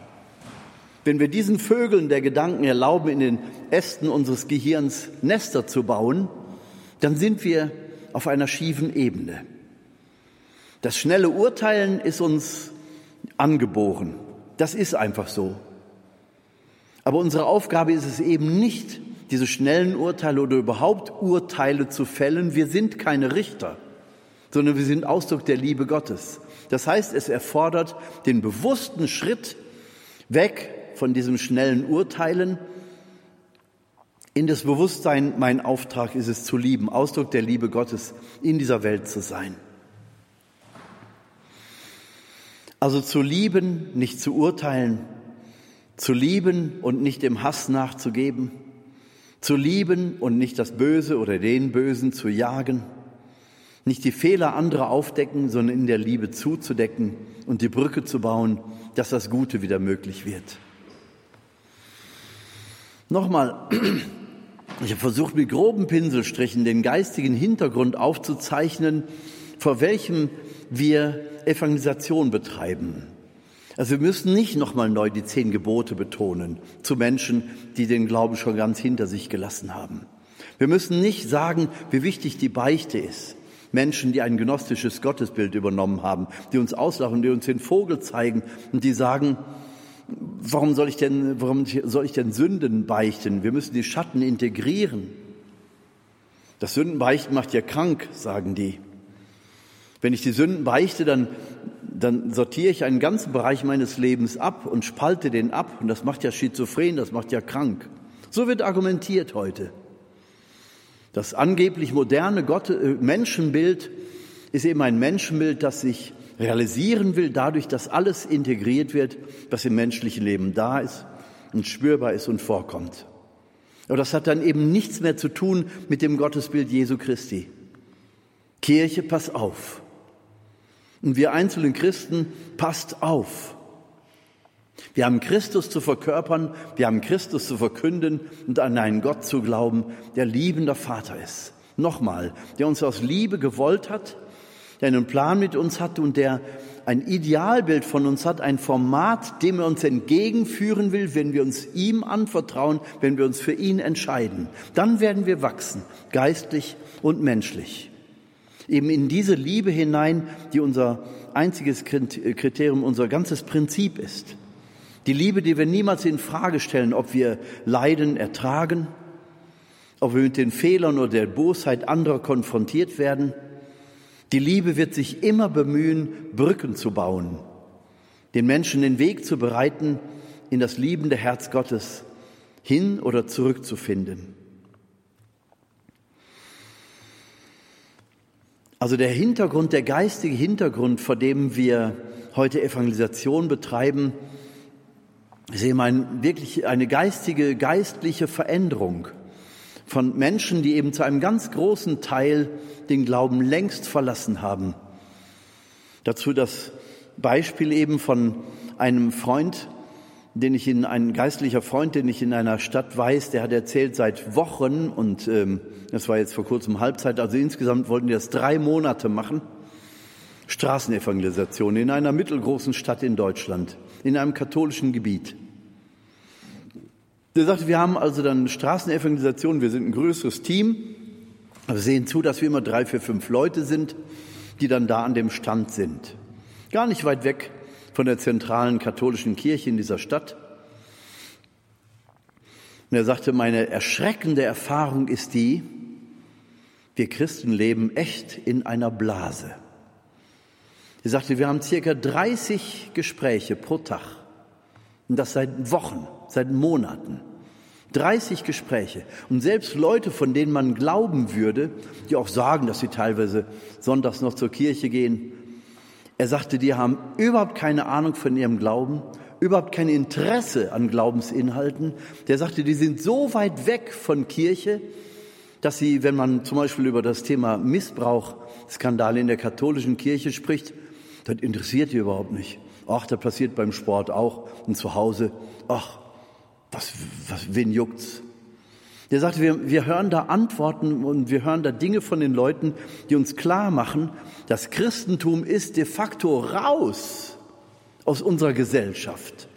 wenn wir diesen Vögeln der Gedanken erlauben, in den Ästen unseres Gehirns Nester zu bauen, dann sind wir auf einer schiefen Ebene. Das schnelle Urteilen ist uns angeboren. Das ist einfach so. Aber unsere Aufgabe ist es eben nicht, diese schnellen Urteile oder überhaupt Urteile zu fällen. Wir sind keine Richter, sondern wir sind Ausdruck der Liebe Gottes. Das heißt, es erfordert den bewussten Schritt weg von diesem schnellen Urteilen in das Bewusstsein, mein Auftrag ist es zu lieben, Ausdruck der Liebe Gottes in dieser Welt zu sein. Also zu lieben, nicht zu urteilen, zu lieben und nicht dem Hass nachzugeben, zu lieben und nicht das Böse oder den Bösen zu jagen, nicht die Fehler anderer aufdecken, sondern in der Liebe zuzudecken und die Brücke zu bauen, dass das Gute wieder möglich wird. Nochmal, ich habe versucht, mit groben Pinselstrichen den geistigen Hintergrund aufzuzeichnen, vor welchem wir Evangelisation betreiben. Also wir müssen nicht nochmal neu die zehn Gebote betonen zu Menschen, die den Glauben schon ganz hinter sich gelassen haben. Wir müssen nicht sagen, wie wichtig die Beichte ist. Menschen, die ein gnostisches Gottesbild übernommen haben, die uns auslachen, die uns den Vogel zeigen und die sagen, warum soll ich denn, warum soll ich denn Sünden beichten? Wir müssen die Schatten integrieren. Das Sündenbeichten macht ja krank, sagen die. Wenn ich die Sünden beichte, dann, dann sortiere ich einen ganzen Bereich meines Lebens ab und spalte den ab. Und das macht ja schizophren, das macht ja krank. So wird argumentiert heute. Das angeblich moderne Gott, äh, Menschenbild ist eben ein Menschenbild, das sich realisieren will, dadurch, dass alles integriert wird, was im menschlichen Leben da ist und spürbar ist und vorkommt. Aber das hat dann eben nichts mehr zu tun mit dem Gottesbild Jesu Christi. Kirche, pass auf. Und wir einzelnen Christen, passt auf. Wir haben Christus zu verkörpern, wir haben Christus zu verkünden und an einen Gott zu glauben, der liebender Vater ist. Nochmal, der uns aus Liebe gewollt hat, der einen Plan mit uns hat und der ein Idealbild von uns hat, ein Format, dem er uns entgegenführen will, wenn wir uns ihm anvertrauen, wenn wir uns für ihn entscheiden. Dann werden wir wachsen, geistlich und menschlich eben in diese Liebe hinein, die unser einziges Kriterium, unser ganzes Prinzip ist. Die Liebe, die wir niemals in Frage stellen, ob wir Leiden ertragen, ob wir mit den Fehlern oder der Bosheit anderer konfrontiert werden. Die Liebe wird sich immer bemühen, Brücken zu bauen, den Menschen den Weg zu bereiten, in das liebende Herz Gottes hin oder zurückzufinden. Also der Hintergrund, der geistige Hintergrund, vor dem wir heute Evangelisation betreiben, ist eben ein, wirklich eine geistige, geistliche Veränderung von Menschen, die eben zu einem ganz großen Teil den Glauben längst verlassen haben. Dazu das Beispiel eben von einem Freund, den ich in ein geistlicher Freund, den ich in einer Stadt weiß, der hat erzählt seit Wochen und ähm, das war jetzt vor kurzem Halbzeit, also insgesamt wollten die das drei Monate machen. Straßenevangelisation in einer mittelgroßen Stadt in Deutschland, in einem katholischen Gebiet. Der sagte, wir haben also dann Straßenevangelisation, wir sind ein größeres Team, wir sehen zu, dass wir immer drei, vier, fünf Leute sind. die dann da an dem Stand sind. Gar nicht weit weg von der zentralen katholischen Kirche in dieser Stadt. Und er sagte, meine erschreckende Erfahrung ist die, wir Christen leben echt in einer Blase. Er sagte, wir haben circa 30 Gespräche pro Tag. Und das seit Wochen, seit Monaten. 30 Gespräche. Und selbst Leute, von denen man glauben würde, die auch sagen, dass sie teilweise sonntags noch zur Kirche gehen. Er sagte, die haben überhaupt keine Ahnung von ihrem Glauben, überhaupt kein Interesse an Glaubensinhalten. Der sagte, die sind so weit weg von Kirche, dass sie, wenn man zum Beispiel über das Thema Missbrauch, Skandale in der katholischen Kirche spricht, das interessiert die überhaupt nicht. Ach, das passiert beim Sport auch und zu Hause. Ach, was, was, wen juckt's? Der sagte, wir, wir hören da Antworten und wir hören da Dinge von den Leuten, die uns klar machen, das Christentum ist de facto raus aus unserer Gesellschaft.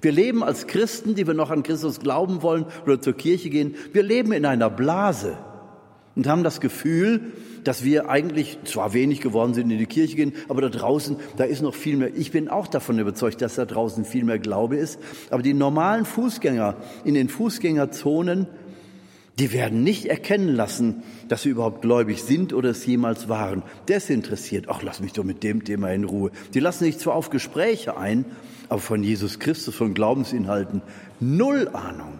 Wir leben als Christen, die wir noch an Christus glauben wollen oder zur Kirche gehen, wir leben in einer Blase und haben das Gefühl, dass wir eigentlich zwar wenig geworden sind, in die Kirche gehen, aber da draußen, da ist noch viel mehr. Ich bin auch davon überzeugt, dass da draußen viel mehr Glaube ist. Aber die normalen Fußgänger in den Fußgängerzonen, die werden nicht erkennen lassen, dass sie überhaupt gläubig sind oder es jemals waren. Desinteressiert. Ach, lass mich doch mit dem Thema in Ruhe. Die lassen sich zwar auf Gespräche ein, aber von Jesus Christus, von Glaubensinhalten, null Ahnung.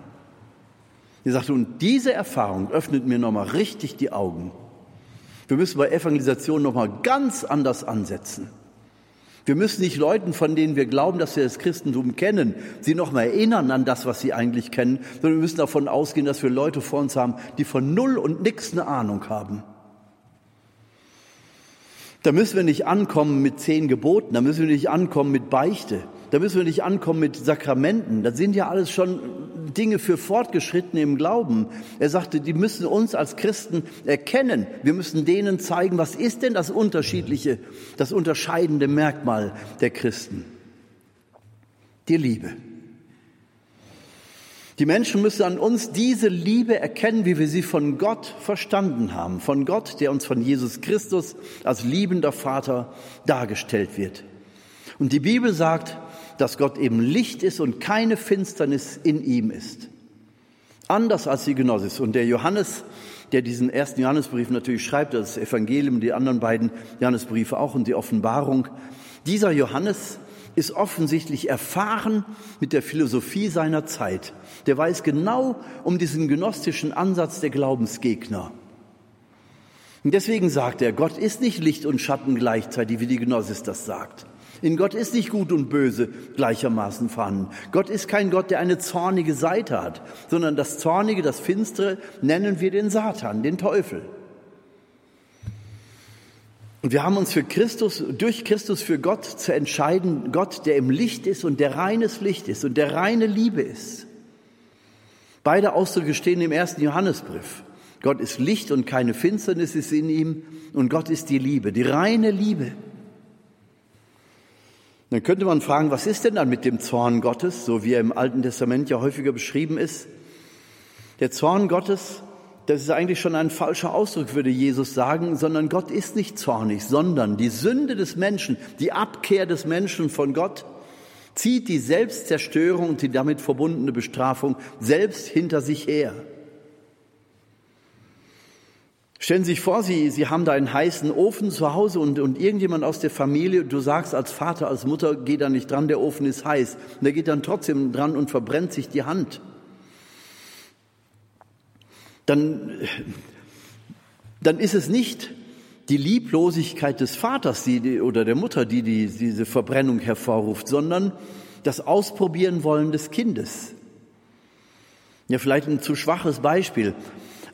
Er sagte, und diese Erfahrung öffnet mir nochmal richtig die Augen. Wir müssen bei Evangelisation nochmal ganz anders ansetzen. Wir müssen nicht Leuten, von denen wir glauben, dass sie das Christentum kennen, sie nochmal erinnern an das, was sie eigentlich kennen, sondern wir müssen davon ausgehen, dass wir Leute vor uns haben, die von Null und nix eine Ahnung haben. Da müssen wir nicht ankommen mit zehn Geboten, da müssen wir nicht ankommen mit Beichte, da müssen wir nicht ankommen mit Sakramenten. Das sind ja alles schon Dinge für Fortgeschrittene im Glauben. Er sagte, die müssen uns als Christen erkennen. Wir müssen denen zeigen, was ist denn das unterschiedliche, das unterscheidende Merkmal der Christen? Die Liebe. Die Menschen müssen an uns diese Liebe erkennen, wie wir sie von Gott verstanden haben. Von Gott, der uns von Jesus Christus als liebender Vater dargestellt wird. Und die Bibel sagt, dass Gott eben Licht ist und keine Finsternis in ihm ist. Anders als die Gnosis. Und der Johannes, der diesen ersten Johannesbrief natürlich schreibt, das Evangelium, die anderen beiden Johannesbriefe auch und die Offenbarung, dieser Johannes ist offensichtlich erfahren mit der Philosophie seiner Zeit. Der weiß genau um diesen gnostischen Ansatz der Glaubensgegner. Und deswegen sagt er, Gott ist nicht Licht und Schatten gleichzeitig, wie die Gnosis das sagt. In Gott ist nicht gut und böse gleichermaßen vorhanden. Gott ist kein Gott, der eine zornige Seite hat, sondern das Zornige, das Finstere nennen wir den Satan, den Teufel. Und wir haben uns für Christus, durch Christus für Gott zu entscheiden, Gott, der im Licht ist und der reines Licht ist und der reine Liebe ist. Beide Ausdrücke stehen im ersten Johannesbrief. Gott ist Licht und keine Finsternis ist in ihm und Gott ist die Liebe, die reine Liebe. Dann könnte man fragen, was ist denn dann mit dem Zorn Gottes, so wie er im Alten Testament ja häufiger beschrieben ist? Der Zorn Gottes, das ist eigentlich schon ein falscher Ausdruck, würde Jesus sagen, sondern Gott ist nicht zornig, sondern die Sünde des Menschen, die Abkehr des Menschen von Gott, zieht die Selbstzerstörung und die damit verbundene Bestrafung selbst hinter sich her. Stellen Sie sich vor, Sie, Sie haben da einen heißen Ofen zu Hause und, und irgendjemand aus der Familie, du sagst als Vater, als Mutter, geh da nicht dran, der Ofen ist heiß. Und der geht dann trotzdem dran und verbrennt sich die Hand. Dann, dann ist es nicht die Lieblosigkeit des Vaters die, oder der Mutter, die, die diese Verbrennung hervorruft, sondern das Ausprobieren wollen des Kindes. Ja, vielleicht ein zu schwaches Beispiel.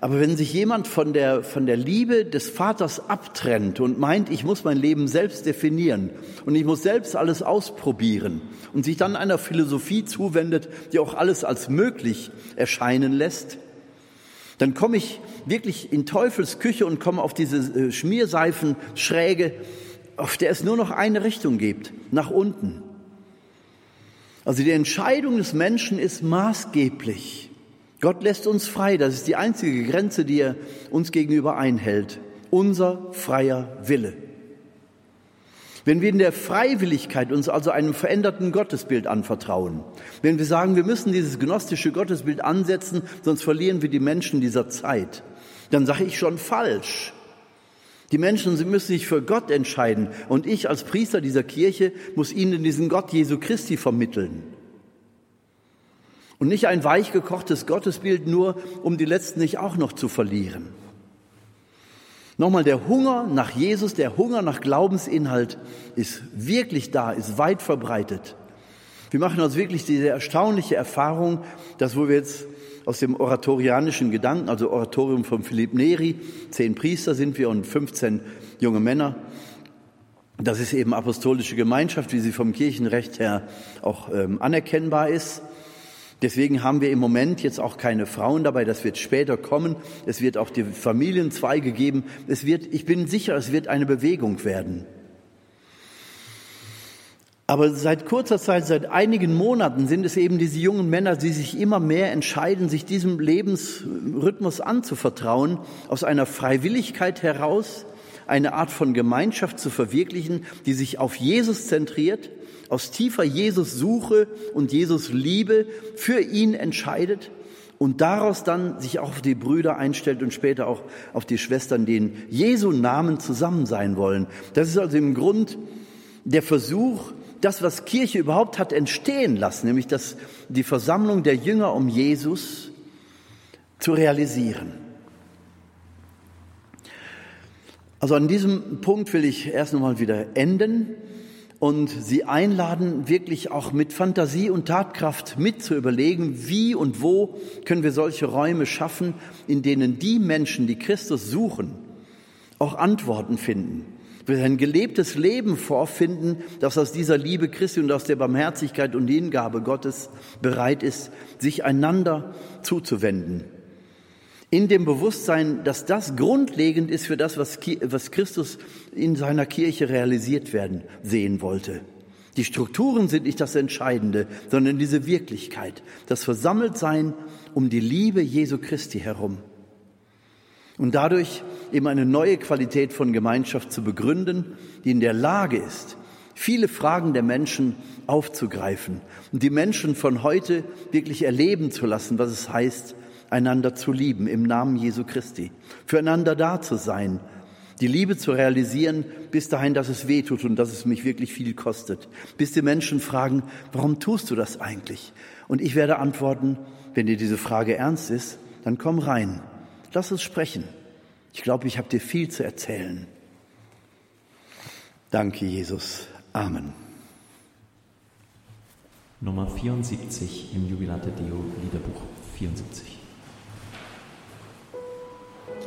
Aber wenn sich jemand von der, von der Liebe des Vaters abtrennt und meint, ich muss mein Leben selbst definieren und ich muss selbst alles ausprobieren und sich dann einer Philosophie zuwendet, die auch alles als möglich erscheinen lässt, dann komme ich wirklich in Teufels Küche und komme auf diese äh, Schmierseifenschräge, auf der es nur noch eine Richtung gibt, nach unten. Also die Entscheidung des Menschen ist maßgeblich. Gott lässt uns frei. Das ist die einzige Grenze, die er uns gegenüber einhält. Unser freier Wille. Wenn wir in der Freiwilligkeit uns also einem veränderten Gottesbild anvertrauen, wenn wir sagen, wir müssen dieses gnostische Gottesbild ansetzen, sonst verlieren wir die Menschen dieser Zeit, dann sage ich schon falsch. Die Menschen sie müssen sich für Gott entscheiden und ich als Priester dieser Kirche muss ihnen diesen Gott Jesu Christi vermitteln. Und nicht ein weichgekochtes Gottesbild nur, um die Letzten nicht auch noch zu verlieren. Nochmal, der Hunger nach Jesus, der Hunger nach Glaubensinhalt ist wirklich da, ist weit verbreitet. Wir machen uns wirklich diese erstaunliche Erfahrung, dass wo wir jetzt aus dem oratorianischen Gedanken, also Oratorium von Philipp Neri, zehn Priester sind wir und 15 junge Männer, das ist eben apostolische Gemeinschaft, wie sie vom Kirchenrecht her auch ähm, anerkennbar ist. Deswegen haben wir im Moment jetzt auch keine Frauen dabei. Das wird später kommen. Es wird auch die Familienzweige geben. Es wird, ich bin sicher, es wird eine Bewegung werden. Aber seit kurzer Zeit, seit einigen Monaten sind es eben diese jungen Männer, die sich immer mehr entscheiden, sich diesem Lebensrhythmus anzuvertrauen, aus einer Freiwilligkeit heraus, eine Art von Gemeinschaft zu verwirklichen, die sich auf Jesus zentriert, aus tiefer Jesus-Suche und Jesus-Liebe für ihn entscheidet und daraus dann sich auch auf die Brüder einstellt und später auch auf die Schwestern, die in Jesu Namen zusammen sein wollen. Das ist also im Grund der Versuch, das, was Kirche überhaupt hat entstehen lassen, nämlich das, die Versammlung der Jünger um Jesus zu realisieren. Also an diesem Punkt will ich erst nochmal wieder enden und Sie einladen, wirklich auch mit Fantasie und Tatkraft mit zu überlegen, wie und wo können wir solche Räume schaffen, in denen die Menschen, die Christus suchen, auch Antworten finden. Ein gelebtes Leben vorfinden, das aus dieser Liebe Christi und aus der Barmherzigkeit und Hingabe Gottes bereit ist, sich einander zuzuwenden in dem Bewusstsein, dass das grundlegend ist für das, was, Christus in seiner Kirche realisiert werden sehen wollte. Die Strukturen sind nicht das Entscheidende, sondern diese Wirklichkeit, das Versammeltsein um die Liebe Jesu Christi herum. Und dadurch eben eine neue Qualität von Gemeinschaft zu begründen, die in der Lage ist, viele Fragen der Menschen aufzugreifen und die Menschen von heute wirklich erleben zu lassen, was es heißt, einander zu lieben im Namen Jesu Christi, füreinander da zu sein, die Liebe zu realisieren, bis dahin, dass es weh tut und dass es mich wirklich viel kostet. Bis die Menschen fragen, warum tust du das eigentlich? Und ich werde antworten, wenn dir diese Frage ernst ist, dann komm rein. Lass uns sprechen. Ich glaube, ich habe dir viel zu erzählen. Danke, Jesus. Amen. Nummer 74 im Jubilate Deo Liederbuch 74.